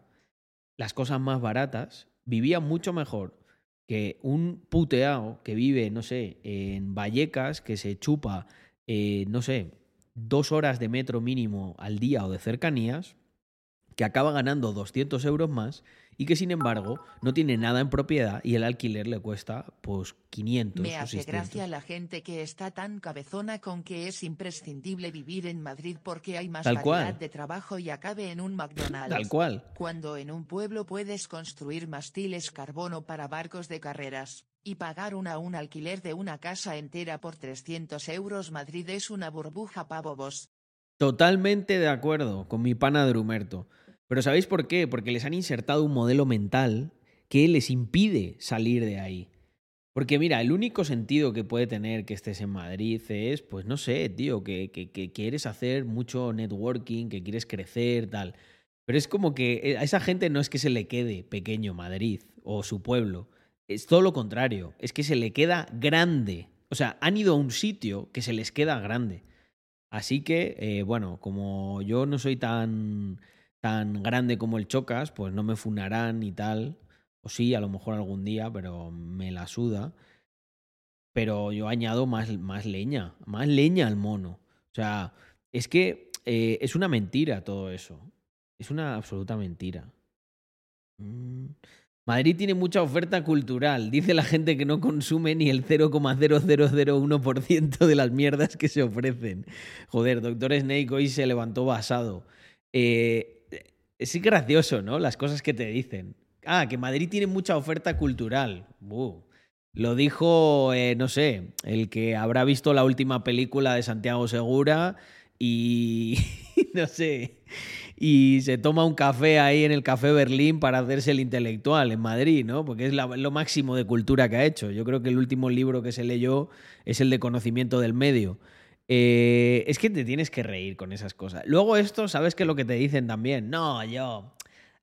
[SPEAKER 1] las cosas más baratas, vivían mucho mejor que un puteado que vive, no sé, en Vallecas, que se chupa, eh, no sé, dos horas de metro mínimo al día o de cercanías, que acaba ganando 200 euros más y que sin embargo no tiene nada en propiedad y el alquiler le cuesta pues 500
[SPEAKER 7] Me
[SPEAKER 1] o
[SPEAKER 7] hace
[SPEAKER 1] 600.
[SPEAKER 7] gracia la gente que está tan cabezona con que es imprescindible vivir en Madrid porque hay más
[SPEAKER 1] Tal
[SPEAKER 7] variedad
[SPEAKER 1] cual.
[SPEAKER 7] de trabajo y acabe en un McDonald's.
[SPEAKER 1] Tal cual.
[SPEAKER 7] Cuando en un pueblo puedes construir mastiles carbono para barcos de carreras, y pagar una un alquiler de una casa entera por 300 euros Madrid es una burbuja pa' bobos.
[SPEAKER 1] Totalmente de acuerdo con mi pana Drumerto. Pero ¿sabéis por qué? Porque les han insertado un modelo mental que les impide salir de ahí. Porque mira, el único sentido que puede tener que estés en Madrid es, pues no sé, tío, que, que, quieres hacer mucho networking, que quieres crecer, tal. Pero es como que eh, a esa gente no es que se le quede pequeño Madrid o su pueblo. Es todo lo contrario. Es que se le queda grande. O sea, han ido a un sitio que se les queda grande. Así que, eh, bueno, como yo no soy tan, tan grande como el Chocas, pues no me funarán y tal. O sí, a lo mejor algún día, pero me la suda. Pero yo añado más, más leña, más leña al mono. O sea, es que eh, es una mentira todo eso. Es una absoluta mentira. Mm. Madrid tiene mucha oferta cultural. Dice la gente que no consume ni el 0,0001% de las mierdas que se ofrecen. Joder, Doctor Snake hoy se levantó basado. Eh, es gracioso, ¿no? Las cosas que te dicen. Ah, que Madrid tiene mucha oferta cultural. Lo dijo, eh, no sé, el que habrá visto la última película de Santiago Segura y no sé, y se toma un café ahí en el Café Berlín para hacerse el intelectual en Madrid, ¿no? Porque es lo máximo de cultura que ha hecho. Yo creo que el último libro que se leyó es el de conocimiento del medio. Eh, es que te tienes que reír con esas cosas. Luego esto, ¿sabes qué es lo que te dicen también? No, yo...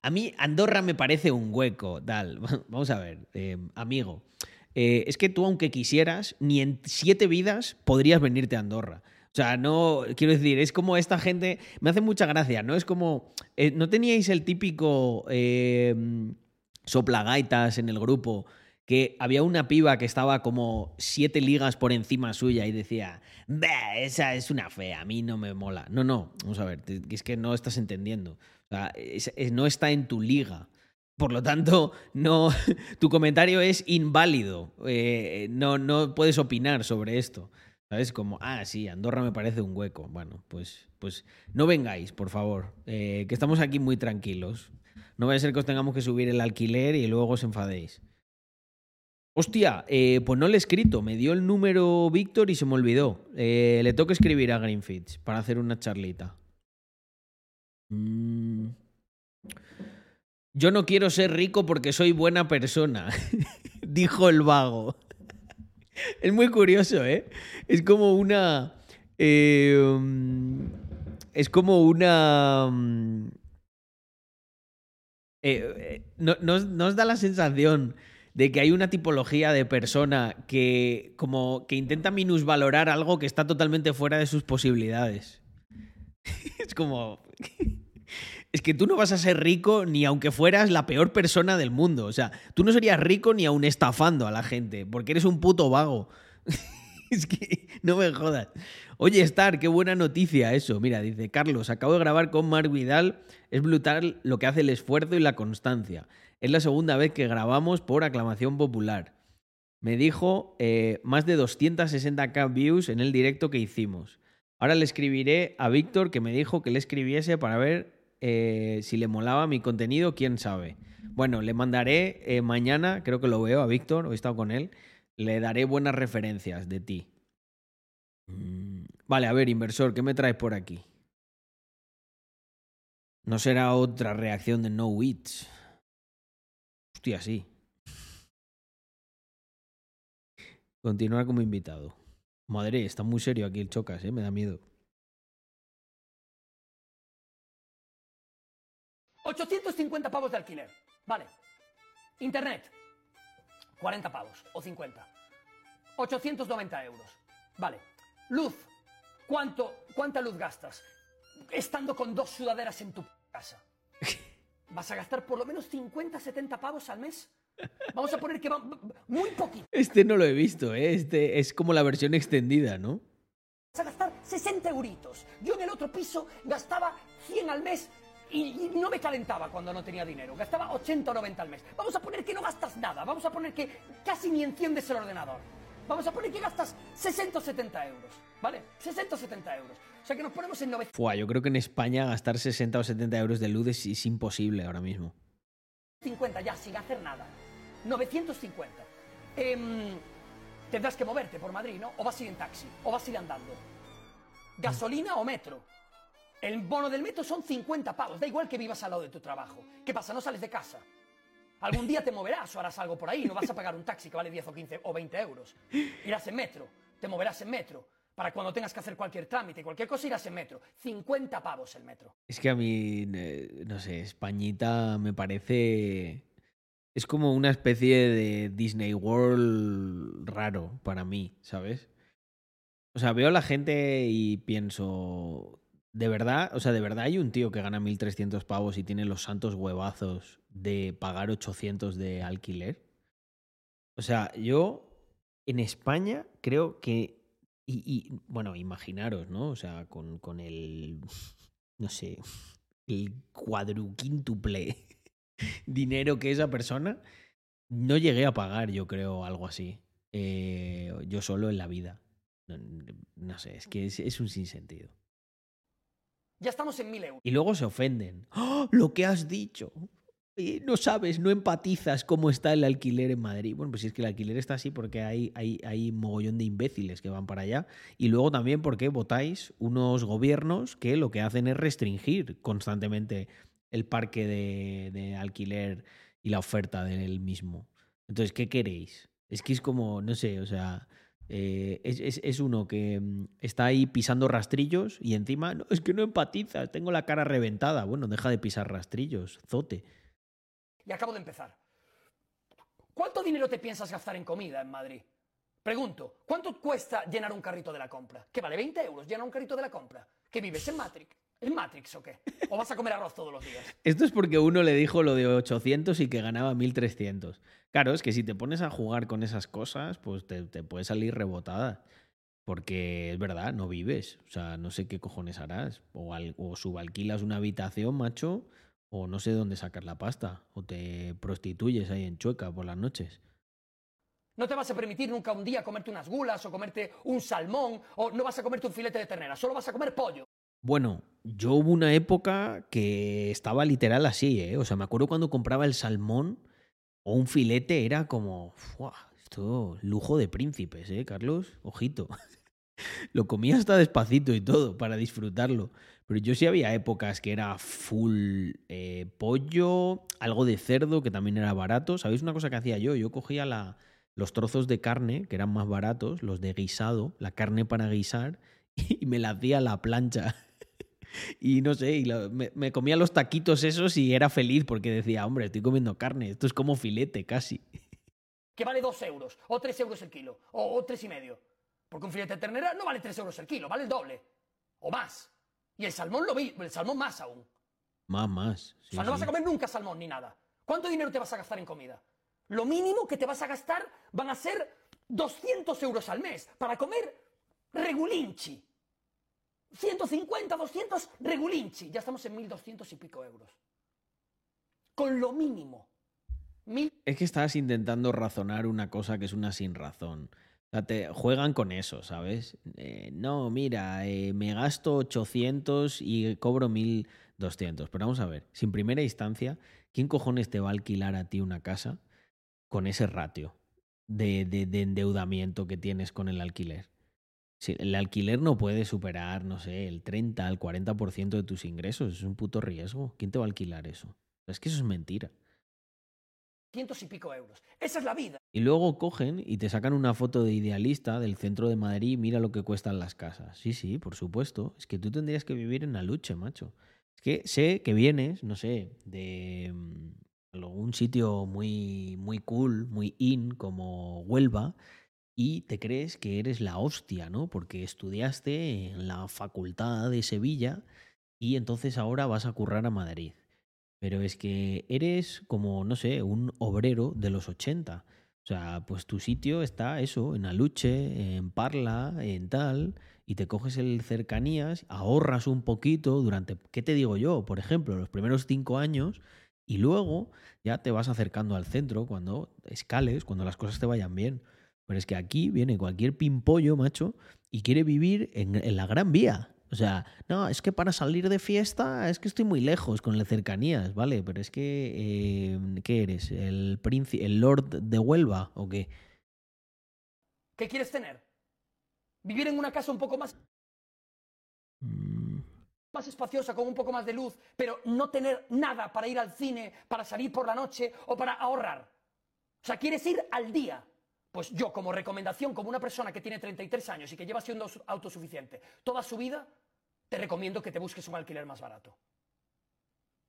[SPEAKER 1] A mí Andorra me parece un hueco, tal. Vamos a ver, eh, amigo. Eh, es que tú, aunque quisieras, ni en siete vidas podrías venirte a Andorra. O sea, no, quiero decir, es como esta gente, me hace mucha gracia, ¿no? Es como, ¿no teníais el típico soplagaitas en el grupo? Que había una piba que estaba como siete ligas por encima suya y decía, "Bah, esa es una fea, a mí no me mola. No, no, vamos a ver, es que no estás entendiendo. O sea, no está en tu liga. Por lo tanto, no, tu comentario es inválido. Eh, no, no puedes opinar sobre esto. ¿Sabes? Como, ah, sí, Andorra me parece un hueco. Bueno, pues, pues no vengáis, por favor. eh, que estamos aquí muy tranquilos. No vaya a ser que os tengamos que subir el alquiler y luego os enfadéis. Hostia, eh, pues no le he escrito. Me dio el número Víctor y se me olvidó. Eh, le tengo que escribir a Greenfits para hacer una charlita. Mm. Yo no quiero ser rico porque soy buena persona, dijo el vago. Es muy curioso, ¿eh? Es como una... um, es como una... um, eh, no, no no os da la sensación de que hay una tipología de persona que como que intenta minusvalorar algo que está totalmente fuera de sus posibilidades. es como... Es que tú no vas a ser rico ni aunque fueras la peor persona del mundo. O sea, tú no serías rico ni aun estafando a la gente, porque eres un puto vago. es que no me jodas. Oye, Star, qué buena noticia eso. Mira, dice Carlos, acabo de grabar con Mark Vidal. Es brutal lo que hace el esfuerzo y la constancia. Es la segunda vez que grabamos por aclamación popular. Me dijo eh, más de 260k views en el directo que hicimos. Ahora le escribiré a Víctor que me dijo que le escribiese para ver eh, si le molaba mi contenido, quién sabe. Bueno, le mandaré eh, mañana, creo que lo veo a Víctor, hoy he estado con él, le daré buenas referencias de ti. Mm, Vale, a ver, inversor, ¿qué me traes por aquí? No será otra reacción de No Wits. Hostia, sí. Continuar como invitado. Madre, está muy serio aquí el Chocas, ¿eh? Me da miedo.
[SPEAKER 3] 850 pavos de alquiler. Vale. Internet. 40 pavos o 50. 890 euros. Vale. Luz. ¿Cuánto, ¿Cuánta luz gastas? Estando con dos sudaderas en tu casa. ¿Vas a gastar por lo menos 50, 70 pavos al mes? Vamos a poner que va muy poquito.
[SPEAKER 1] Este no lo he visto, ¿eh? Este es como la versión extendida, ¿no?
[SPEAKER 3] Vas a gastar 60 euritos. Yo en el otro piso gastaba 100 al mes y, no me calentaba cuando no tenía dinero. Gastaba 80 o 90 al mes. Vamos a poner que no gastas nada. Vamos a poner que casi ni enciendes el ordenador. Vamos a poner que gastas 60 o 70 euros. ¿Vale? 60 o 70 euros. O sea que nos ponemos en 900.
[SPEAKER 1] Fua, yo creo que en España gastar 60 o 70 euros de luz es, es imposible ahora mismo.
[SPEAKER 3] 50 ya, sin hacer nada. 950. Em, tendrás que moverte por Madrid, ¿no? O vas a ir en taxi, o vas a ir andando. Gasolina o metro. El bono del metro son 50 pavos, da igual que vivas al lado de tu trabajo. ¿Qué pasa? ¿No sales de casa? Algún día te moverás o harás algo por ahí, no vas a pagar un taxi que vale 10 o 15 o 20 euros. Irás en metro, te moverás en metro. Para cuando tengas que hacer cualquier trámite, cualquier cosa, irás en metro. 50 pavos el metro.
[SPEAKER 1] Es que a mí, eh, no sé, Españita me parece... Es como una especie de Disney World raro para mí, ¿sabes? O sea, veo a la gente y pienso, de verdad, o sea, de verdad hay un tío que gana 1.300 pavos y tiene los santos huevazos de pagar 800 de alquiler. O sea, yo en España creo que, y, bueno, imaginaros, ¿no? O sea, con, con el, no sé, el cuadruquíntuple dinero que esa persona, no llegué a pagar, yo creo, algo así. Eh, yo solo en la vida. No, no sé, es que es, es, un sinsentido.
[SPEAKER 3] Ya estamos en mil euros.
[SPEAKER 1] Y luego se ofenden. ¡Oh, lo que has dicho. No sabes, no empatizas cómo está el alquiler en Madrid. Bueno, pues si es que el alquiler está así porque hay, hay, hay mogollón de imbéciles que van para allá. Y luego también porque votáis unos gobiernos que lo que hacen es restringir constantemente el parque de, de alquiler y la oferta del mismo. Entonces, ¿qué queréis? Es que es como, no sé, o sea, eh, es, es, es, uno que mm, está ahí pisando rastrillos y encima, no, es que no empatiza, tengo la cara reventada. Bueno, deja de pisar rastrillos, zote.
[SPEAKER 3] Y acabo de empezar. ¿Cuánto dinero te piensas gastar en comida en Madrid? Pregunto, ¿cuánto cuesta llenar un carrito de la compra? ¿Qué vale 20 euros llenar un carrito de la compra? ¿Qué vives en Matrix? ¿En Matrix o qué? ¿O vas a comer arroz todos los días?
[SPEAKER 1] Esto es porque uno le dijo lo de 800 y que ganaba 1300. Claro, es que si te pones a jugar con esas cosas, pues te, te puede salir rebotada. Porque es verdad, no vives. O sea, no sé qué cojones harás. O, al, o subalquilas una habitación, macho, o no sé dónde sacas la pasta. O te prostituyes ahí en Chueca por las noches.
[SPEAKER 3] No te vas a permitir nunca un día comerte unas gulas o comerte un salmón o no vas a comerte un filete de ternera, solo vas a comer pollo.
[SPEAKER 1] Bueno, yo hubo una época que estaba literal así, ¿eh? O sea, me acuerdo cuando compraba el salmón o un filete, era como, ¡fua! Esto, lujo de príncipes, ¿eh, Carlos? Ojito. Lo comía hasta despacito y todo para disfrutarlo. Pero yo sí había épocas que era full eh, pollo, algo de cerdo que también era barato. ¿Sabéis una cosa que hacía yo? Yo cogía la, los trozos de carne, que eran más baratos, los de guisado, la carne para guisar, y me la hacía a la plancha. Y no sé, y lo, me, me, comía los taquitos esos y era feliz porque decía, hombre, estoy comiendo carne, esto es como filete casi.
[SPEAKER 3] Que vale dos euros, o tres euros el kilo, o, o tres y medio. Porque un filete de ternera no vale tres euros el kilo, vale el doble, o más. Y el salmón lo vi, el salmón más aún.
[SPEAKER 1] Más, más.
[SPEAKER 3] Sí, o sea, no sí. vas a comer nunca salmón ni nada. ¿Cuánto dinero te vas a gastar en comida? Lo mínimo que te vas a gastar van a ser 200 euros al mes para comer regulinchi. 150, 200 regulinchi. Ya estamos en 1200 y pico euros. Con lo mínimo. Mil...
[SPEAKER 1] Es que estás intentando razonar una cosa que es una sin razón. O sea, juegan con eso, ¿sabes? Eh, no, mira, eh, me gasto 800 y cobro 1200. Pero vamos a ver, si en primera instancia, ¿quién cojones te va a alquilar a ti una casa con ese ratio de, de endeudamiento que tienes con el alquiler? Si el alquiler no puede superar, no sé, el 30, el 40% de tus ingresos. Es un puto riesgo. ¿Quién te va a alquilar eso? Es que eso es mentira.
[SPEAKER 3] Cientos y pico euros. Esa es la vida.
[SPEAKER 1] Y luego cogen y te sacan una foto de idealista del centro de Madrid y mira lo que cuestan las casas. Sí, sí, por supuesto. Es que tú tendrías que vivir en la lucha, macho. Es que sé que vienes, no sé, de algún sitio muy, muy cool, muy in, como Huelva, y te crees que eres la hostia, ¿no? Porque estudiaste en la facultad de Sevilla y entonces ahora vas a currar a Madrid. Pero es que eres como, no sé, un obrero de los 80. O sea, pues tu sitio está eso, en Aluche, en Parla, en tal, y te coges el cercanías, ahorras un poquito durante, ¿qué te digo yo? Por ejemplo, los primeros cinco años, y luego ya te vas acercando al centro cuando escales, cuando las cosas te vayan bien. Pero es que aquí viene cualquier pimpollo, macho, y quiere vivir en, en, la Gran Vía. O sea, no, es que para salir de fiesta es que estoy muy lejos con las cercanías, ¿vale? Pero es que, eh, ¿qué eres? ¿El príncipe, el lord de Huelva o qué?
[SPEAKER 3] ¿Qué quieres tener? ¿Vivir en una casa un poco más...?
[SPEAKER 1] Mm,
[SPEAKER 3] más espaciosa, con un poco más de luz, pero no tener nada para ir al cine, para salir por la noche o para ahorrar. O sea, quieres ir al día. Pues yo, como recomendación, como una persona que tiene 33 años y que lleva siendo autosuficiente toda su vida, te recomiendo que te busques un alquiler más barato.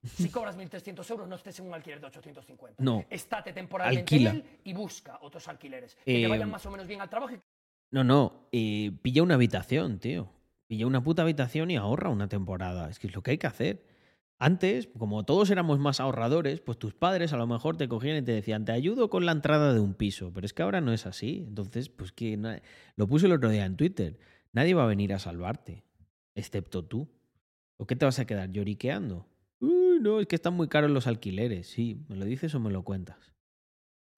[SPEAKER 3] Si cobras 1.300 euros, no estés en un alquiler de 850.
[SPEAKER 1] No.
[SPEAKER 3] Estate temporalmente
[SPEAKER 1] Alquila.
[SPEAKER 3] en él y busca otros alquileres. Que
[SPEAKER 1] Eh,
[SPEAKER 3] te vayan más o menos bien al trabajo y
[SPEAKER 1] No, no, eh, pilla una habitación, tío. Pilla una puta habitación y ahorra una temporada. Es que es lo que hay que hacer. Antes, como todos éramos más ahorradores, pues tus padres a lo mejor te cogían y te decían, te ayudo con la entrada de un piso. Pero es que ahora no es así. Entonces, pues que lo puse el otro día en Twitter. Nadie va a venir a salvarte, excepto tú. ¿O qué te vas a quedar lloriqueando? Uy, no, es que están muy caros los alquileres. Sí, ¿me lo dices o me lo cuentas?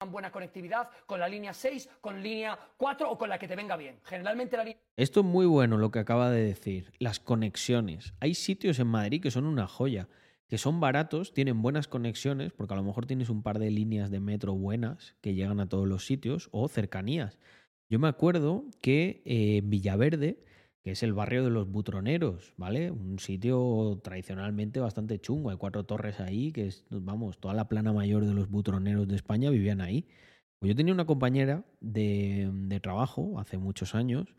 [SPEAKER 3] Buena conectividad con la línea 6, con línea 4 o con la que te venga bien. Generalmente la línea
[SPEAKER 1] Esto es muy bueno lo que acaba de decir. Las conexiones. Hay sitios en Madrid que son una joya, que son baratos, tienen buenas conexiones, porque a lo mejor tienes un par de líneas de metro buenas que llegan a todos los sitios o cercanías. Yo me acuerdo que eh, en Villaverde, es el barrio de los butroneros, ¿vale? Un sitio tradicionalmente bastante chungo. Hay cuatro torres ahí, que es, vamos, toda la plana mayor de los butroneros de España vivían ahí. Pues yo tenía una compañera de, de trabajo hace muchos años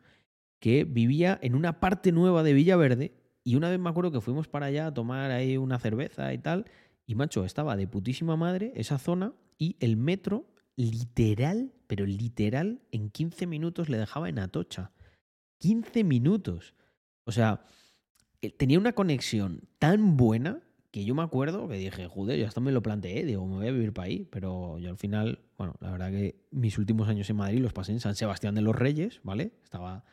[SPEAKER 1] que vivía en una parte nueva de Villaverde y una vez me acuerdo que fuimos para allá a tomar ahí una cerveza y tal y macho, estaba de putísima madre esa zona y el metro literal, pero literal, en 15 minutos le dejaba en Atocha. 15 minutos. O sea, tenía una conexión tan buena que yo me acuerdo que dije, joder, yo hasta me lo planteé, digo, me voy a vivir para ahí, pero yo al final, bueno, la verdad que mis últimos años en Madrid los pasé en San Sebastián de los Reyes, ¿vale? Estaba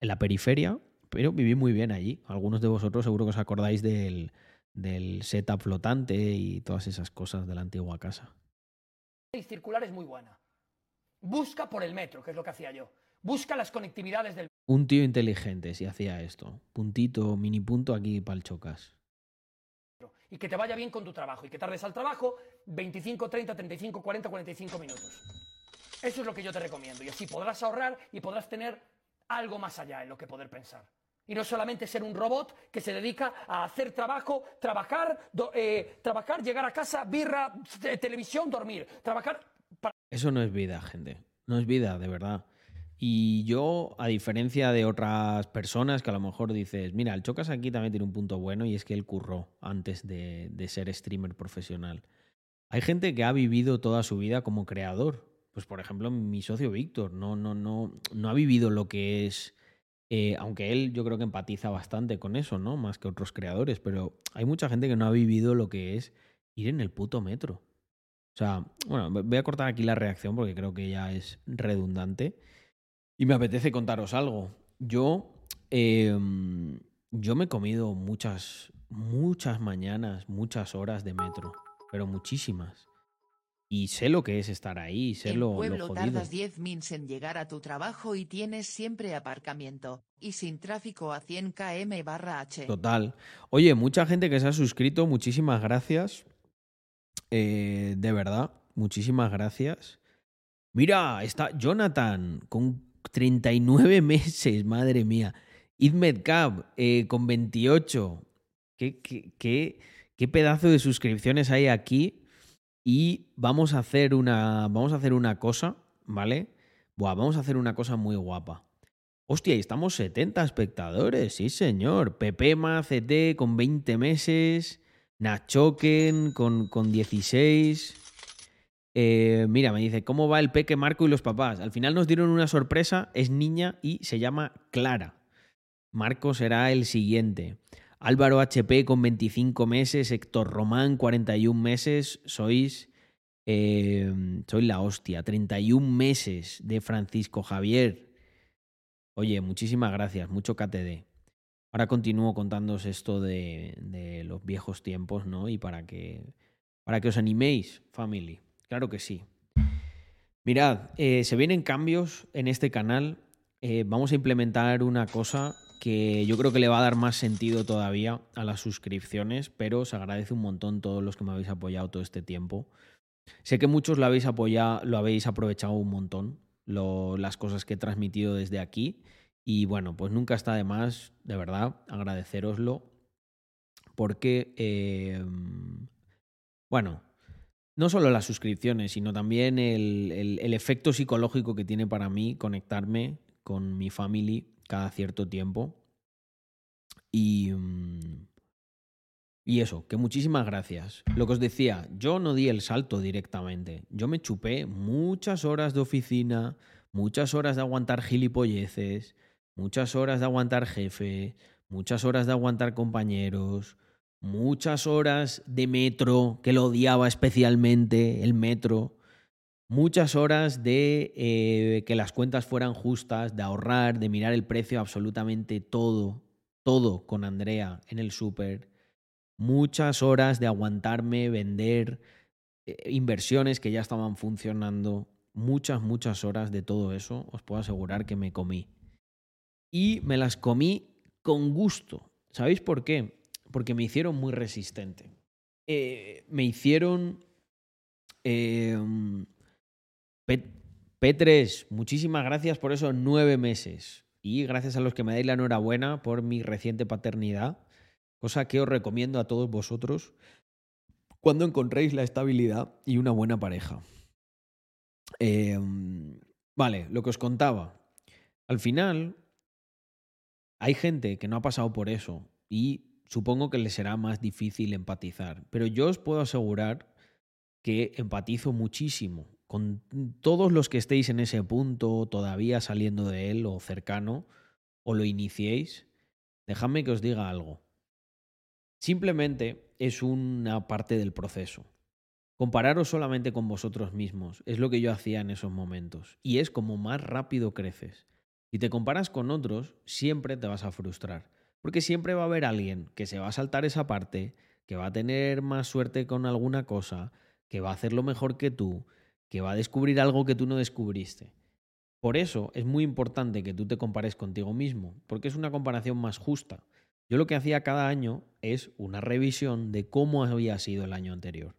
[SPEAKER 1] en la periferia, pero viví muy bien allí. Algunos de vosotros seguro que os acordáis del, del setup flotante y todas esas cosas de la antigua casa.
[SPEAKER 3] circular es muy buena. Busca por el metro, que es lo que hacía yo. Busca las conectividades del
[SPEAKER 1] Un tío inteligente si hacía esto. Puntito, mini punto aquí para el chocas.
[SPEAKER 3] Y que te vaya bien con tu trabajo. Y que tardes al trabajo 25, 30, 35, 40, 45 minutos. Eso es lo que yo te recomiendo. Y así podrás ahorrar y podrás tener algo más allá en lo que poder pensar. Y no solamente ser un robot que se dedica a hacer trabajo, trabajar, do- eh, trabajar, llegar a casa, birra, televisión, dormir. Trabajar para
[SPEAKER 1] Eso no es vida, gente. No es vida, de verdad. Y yo, a diferencia de otras personas que a lo mejor dices, mira, el Chocas aquí también tiene un punto bueno y es que él curró antes de, ser streamer profesional. Hay gente que ha vivido toda su vida como creador. Pues, por ejemplo, mi socio Víctor no, no, no, no ha vivido lo que es. eh, aunque él yo creo que empatiza bastante con eso, ¿no? Más que otros creadores. Pero hay mucha gente que no ha vivido lo que es ir en el puto metro. O sea, bueno, voy a cortar aquí la reacción porque creo que ya es redundante. Y me apetece contaros algo. Yo, eh, yo me he comido muchas, muchas mañanas, muchas horas de metro, pero muchísimas. Y sé lo que es estar ahí, sé
[SPEAKER 7] En
[SPEAKER 1] lo, lo
[SPEAKER 7] pueblo
[SPEAKER 1] jodido.
[SPEAKER 7] tardas 10 mins en llegar a tu trabajo y tienes siempre aparcamiento, y sin tráfico a 100 km barra H.
[SPEAKER 1] Total. Oye, mucha gente que se ha suscrito, muchísimas gracias. Eh, de verdad, muchísimas gracias. Mira, está Jonathan con 39 meses, madre mía. Idmed Cab eh, con 28. ¿Qué, qué, qué, qué pedazo de suscripciones hay aquí? Y vamos a hacer una, vamos a hacer una cosa, ¿vale? Buah, vamos a hacer una cosa muy guapa. Hostia, y estamos 70 espectadores, sí señor. Pepema CT con 20 meses. Nachoken con, con 16. Eh, mira, me dice, ¿cómo va el peque Marco y los papás? Al final nos dieron una sorpresa, es niña y se llama Clara. Marco será el siguiente. Álvaro HP con 25 meses, Héctor Román 41 meses, sois... eh, sois la hostia. 31 meses de Francisco Javier. Oye, muchísimas gracias, mucho KTD. Ahora continúo contándoos esto de, de los viejos tiempos, ¿no? Y para que, para que os animéis, family. Claro que sí. Mirad, eh, se vienen cambios en este canal. Eh, vamos a implementar una cosa que yo creo que le va a dar más sentido todavía a las suscripciones, pero os agradece un montón todos los que me habéis apoyado todo este tiempo. Sé que muchos lo habéis apoyado, lo habéis aprovechado un montón, las cosas que he transmitido desde aquí. Y bueno, pues nunca está de más, de verdad, agradeceroslo. porque, eh, bueno, no solo las suscripciones, sino también el, el- efecto psicológico que tiene para mí conectarme con mi family cada cierto tiempo. Y, mm, y eso, que muchísimas gracias. Lo que os decía, yo no di el salto directamente. Yo me chupé muchas horas de oficina, muchas horas de aguantar gilipolleces, muchas horas de aguantar jefe, muchas horas de aguantar compañeros, muchas horas de metro, que lo odiaba especialmente, el metro. Muchas horas de eh, que las cuentas fueran justas, de ahorrar, de mirar el precio absolutamente todo, todo con Andrea en el súper. Muchas horas de aguantarme, vender eh, inversiones que ya estaban funcionando. Muchas, muchas horas de todo eso, os puedo asegurar que me comí. Y me las comí con gusto. ¿Sabéis por qué? Porque me hicieron muy resistente. Eh, me hicieron... eh, P- P3, muchísimas gracias por esos nueve meses. Y gracias a los que me dais la enhorabuena por mi reciente paternidad, cosa que os recomiendo a todos vosotros cuando encontréis la estabilidad y una buena pareja. Eh, vale, lo que os contaba. Al final, hay gente que no ha pasado por eso y supongo que les será más difícil empatizar. Pero yo os puedo asegurar que empatizo muchísimo con todos los que estéis en ese punto, todavía saliendo de él o cercano, o lo iniciéis. Dejadme que os diga algo. Simplemente es una parte del proceso. Compararos solamente con vosotros mismos es lo que yo hacía en esos momentos. Y es como más rápido creces. Si te comparas con otros, siempre te vas a frustrar. Porque siempre va a haber alguien que se va a saltar esa parte, que va a tener más suerte con alguna cosa, que va a hacerlo mejor que tú, que va a descubrir algo que tú no descubriste. Por eso es muy importante que tú te compares contigo mismo, porque es una comparación más justa. Yo lo que hacía cada año es una revisión de cómo había sido el año anterior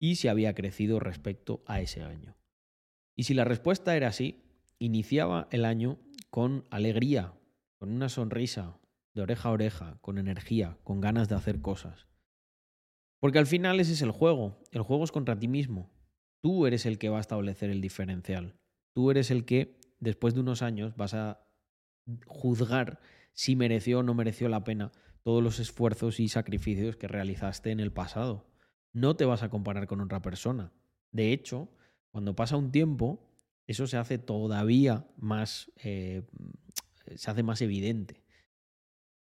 [SPEAKER 1] y si había crecido respecto a ese año. Y si la respuesta era sí, iniciaba el año con alegría, con una sonrisa, de oreja a oreja, con energía, con ganas de hacer cosas. Porque al final ese es el juego. El juego es contra ti mismo. Tú eres el que va a establecer el diferencial. Tú eres el que, después de unos años, vas a juzgar si mereció o no mereció la pena todos los esfuerzos y sacrificios que realizaste en el pasado. No te vas a comparar con otra persona. De hecho, cuando pasa un tiempo, eso se hace todavía más, eh, se hace más evidente.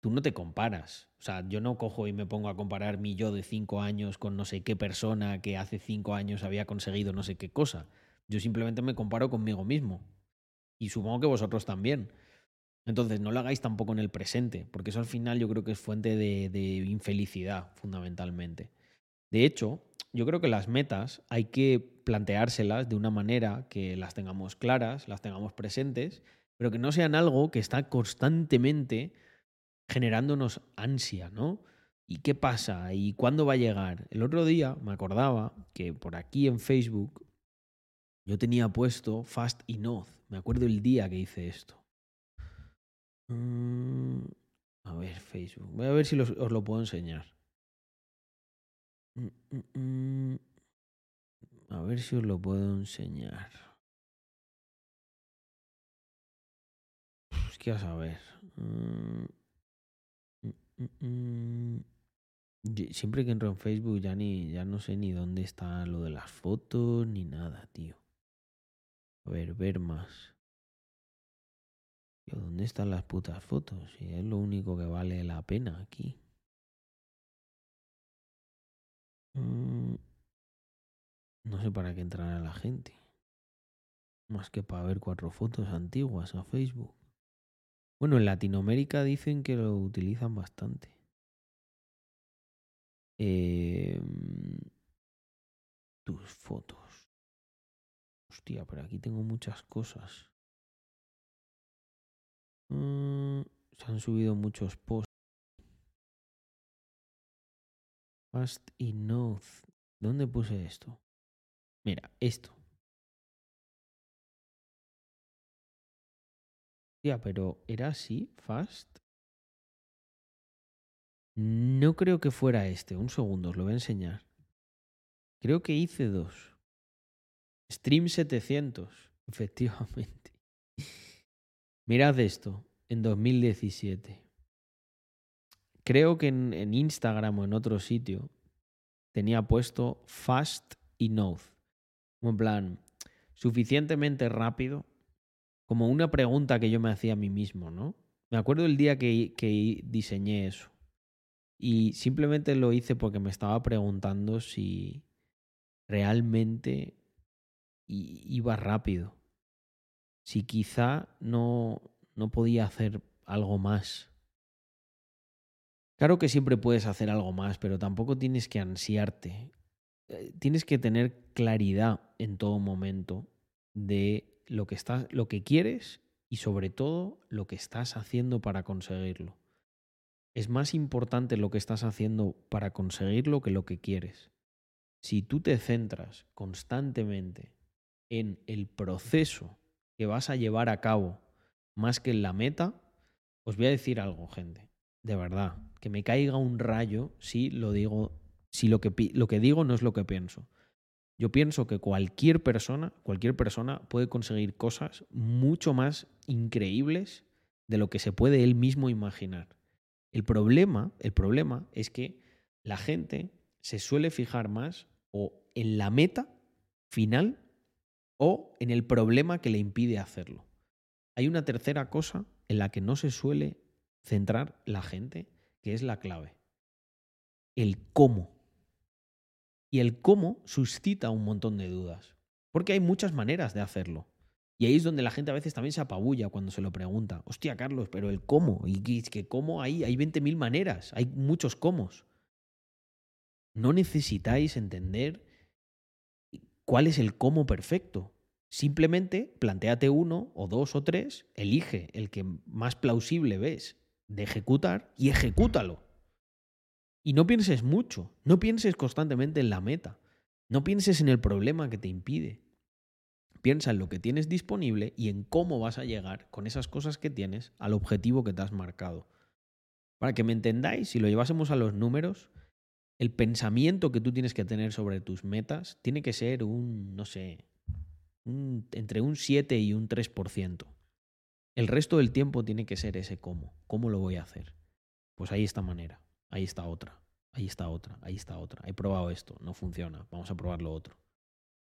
[SPEAKER 1] Tú no te comparas. O sea, yo no cojo y me pongo a comparar mi yo de cinco años con no sé qué persona que hace cinco años había conseguido no sé qué cosa. Yo simplemente me comparo conmigo mismo. Y supongo que vosotros también. Entonces, no lo hagáis tampoco en el presente, porque eso al final yo creo que es fuente de, de infelicidad, fundamentalmente. De hecho, yo creo que las metas hay que planteárselas de una manera que las tengamos claras, las tengamos presentes, pero que no sean algo que está constantemente generándonos ansia, ¿no? ¿Y qué pasa? ¿Y cuándo va a llegar? El otro día me acordaba que por aquí en Facebook yo tenía puesto Fast Enough. Me acuerdo el día que hice esto. Mm, a ver, Facebook. Voy a ver si os lo puedo enseñar. Mm, mm. A ver si os lo puedo enseñar. Es que a saber. Mm, mm, Siempre que entro en Facebook ya ni ya no sé ni dónde está lo de las fotos ni nada, tío. A ver, ver más. Tío, ¿dónde están las putas fotos? Si es lo único que vale la pena aquí. Mm, No sé para qué entrará la gente. Más que para ver cuatro fotos antiguas a Facebook. Bueno, en Latinoamérica dicen que lo utilizan bastante. Eh, tus fotos. Hostia, pero aquí tengo muchas cosas. Mm, se han subido muchos posts. Fast enough. ¿Dónde puse esto? Mira, esto. Pero ¿era así? ¿Fast? No creo que fuera este. Un segundo, os lo voy a enseñar. Creo que hice dos. Stream 700, efectivamente. Mirad esto, en 2017. Creo que en, en Instagram o en otro sitio tenía puesto fast enough. Como en plan, suficientemente rápido. Como una pregunta que yo me hacía a mí mismo, ¿no? Me acuerdo el día que, que diseñé eso. Y simplemente lo hice porque me estaba preguntando si realmente iba rápido. Si quizá no, no podía hacer algo más. Claro que siempre puedes hacer algo más, pero tampoco tienes que ansiarte. Eh, Tienes que tener claridad en todo momento de lo que estás, lo que quieres y sobre todo lo que estás haciendo para conseguirlo. Es más importante lo que estás haciendo para conseguirlo que lo que quieres. Si tú te centras constantemente en el proceso que vas a llevar a cabo más que en la meta, os voy a decir algo, gente. De verdad, que me caiga un rayo si lo digo, si lo que, lo que digo no es lo que pienso. Yo pienso que cualquier persona, cualquier persona puede conseguir cosas mucho más increíbles de lo que se puede él mismo imaginar. El problema, el problema es que la gente se suele fijar más o en la meta final o en el problema que le impide hacerlo. Hay una tercera cosa en la que no se suele centrar la gente, que es la clave. El cómo. Y el cómo suscita un montón de dudas. Porque hay muchas maneras de hacerlo. Y ahí es donde la gente a veces también se apabulla cuando se lo pregunta. Hostia, Carlos, pero el cómo. Y que- cómo hay, hay 20.000 maneras. Hay muchos cómo. No necesitáis entender cuál es el cómo perfecto. Simplemente planteate uno o dos o tres, elige el que más plausible ves de ejecutar y ejecútalo. Y no pienses mucho, no pienses constantemente en la meta, no pienses en el problema que te impide. Piensa en lo que tienes disponible y en cómo vas a llegar con esas cosas que tienes al objetivo que te has marcado. Para que me entendáis, si lo llevásemos a los números, el pensamiento que tú tienes que tener sobre tus metas tiene que ser un, no sé, un- entre un 7 y un 3%. El resto del tiempo tiene que ser ese cómo. ¿Cómo lo voy a hacer? Pues ahí esta manera, ahí está otra, ahí está otra, ahí está otra. He probado esto, no funciona, vamos a probar lo otro.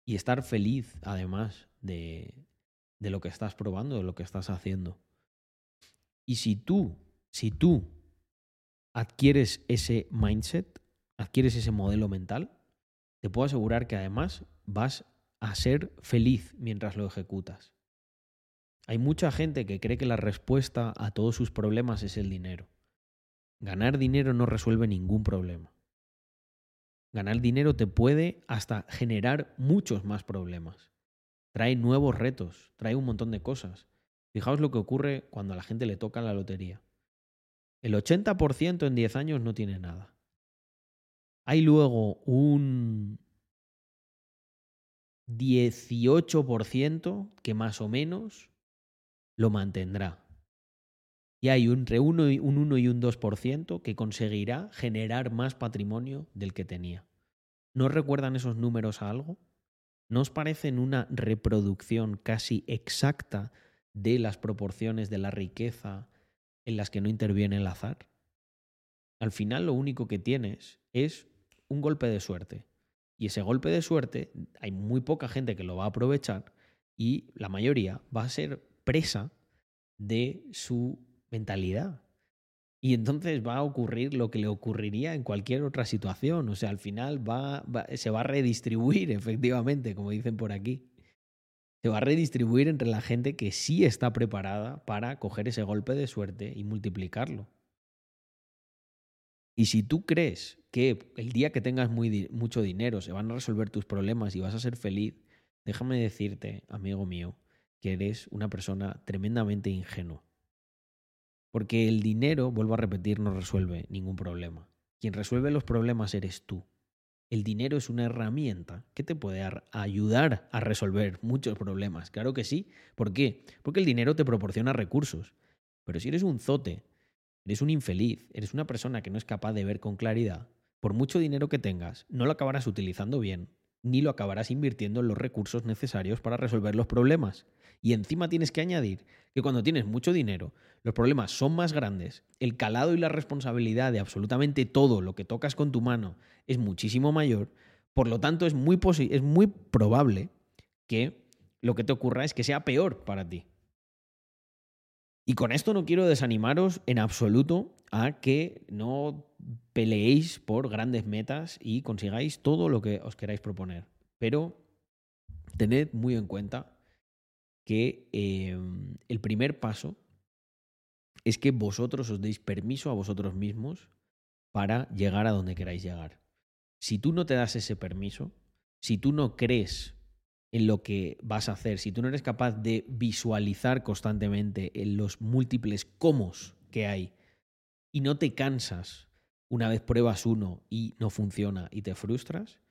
[SPEAKER 1] Y estar feliz, además, de, de lo que estás probando, de lo que estás haciendo. Y si tú, si tú adquieres ese mindset, adquieres ese modelo mental, te puedo asegurar que además vas a ser feliz mientras lo ejecutas. Hay mucha gente que cree que la respuesta a todos sus problemas es el dinero. Ganar dinero no resuelve ningún problema. Ganar dinero te puede hasta generar muchos más problemas. Trae nuevos retos, trae un montón de cosas. Fijaos lo que ocurre cuando a la gente le toca la lotería. El 80% en 10 años no tiene nada. Hay luego un 18% que más o menos lo mantendrá. Y hay entre uno y- un 1 y un 2% que conseguirá generar más patrimonio del que tenía. ¿No recuerdan esos números a algo? ¿No os parecen una reproducción casi exacta de las proporciones de la riqueza en las que no interviene el azar? Al final lo único que tienes es un golpe de suerte. Y ese golpe de suerte hay muy poca gente que lo va a aprovechar y la mayoría va a ser presa de su mentalidad. Y entonces va a ocurrir lo que le ocurriría en cualquier otra situación. O sea, al final va, va- se va a redistribuir, efectivamente, como dicen por aquí. Se va a redistribuir entre la gente que sí está preparada para coger ese golpe de suerte y multiplicarlo. Y si tú crees que el día que tengas muy mucho dinero se van a resolver tus problemas y vas a ser feliz, déjame decirte, amigo mío, que eres una persona tremendamente ingenua. Porque el dinero, vuelvo a repetir, no resuelve ningún problema. Quien resuelve los problemas eres tú. El dinero es una herramienta que te puede ar- ayudar a resolver muchos problemas. Claro que sí. ¿Por qué? Porque el dinero te proporciona recursos. Pero si eres un zote Eres un infeliz, eres una persona que no es capaz de ver con claridad. Por mucho dinero que tengas, no lo acabarás utilizando bien, ni lo acabarás invirtiendo en los recursos necesarios para resolver los problemas. Y encima tienes que añadir que cuando tienes mucho dinero, los problemas son más grandes, el calado y la responsabilidad de absolutamente todo lo que tocas con tu mano es muchísimo mayor, por lo tanto es muy, es muy probable que lo que te ocurra es que sea peor para ti. Y con esto no quiero desanimaros en absoluto a que no peleéis por grandes metas y consigáis todo lo que os queráis proponer. Pero tened muy en cuenta que em, el primer paso es que vosotros os deis permiso a vosotros mismos para llegar a donde queráis llegar. Si tú no te das ese permiso, si tú no crees en lo que vas a hacer, si tú no eres capaz de visualizar constantemente en los múltiples cómo que hay y no te cansas una vez pruebas uno y no funciona y te frustras,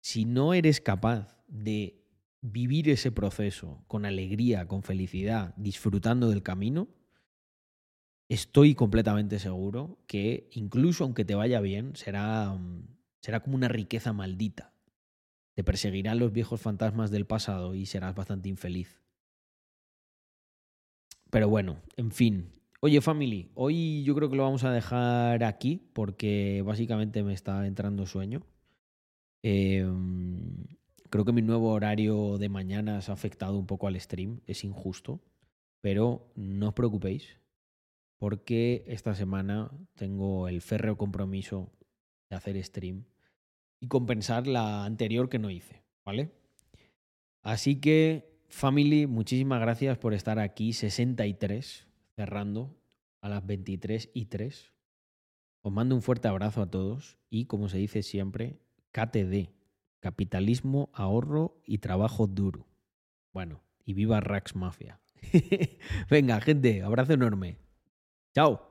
[SPEAKER 1] si no eres capaz de vivir ese proceso con alegría, con felicidad, disfrutando del camino, estoy completamente seguro que incluso aunque te vaya bien, será, mm, será como una riqueza maldita te perseguirán los viejos fantasmas del pasado y serás bastante infeliz. Pero bueno, en fin. Oye, family, hoy yo creo que lo vamos a dejar aquí porque básicamente me está entrando sueño. Em, creo que mi nuevo horario de mañana se ha afectado un poco al stream, es injusto, pero no os preocupéis porque esta semana tengo el férreo compromiso de hacer stream y compensar la anterior que no hice, ¿vale? Así que, family, muchísimas gracias por estar aquí, 63, cerrando a las 23 y 3. Os mando un fuerte abrazo a todos y, como se dice siempre, KTD, capitalismo, ahorro y trabajo duro. Bueno, y viva Rax Mafia. Venga, gente, abrazo enorme. Chao.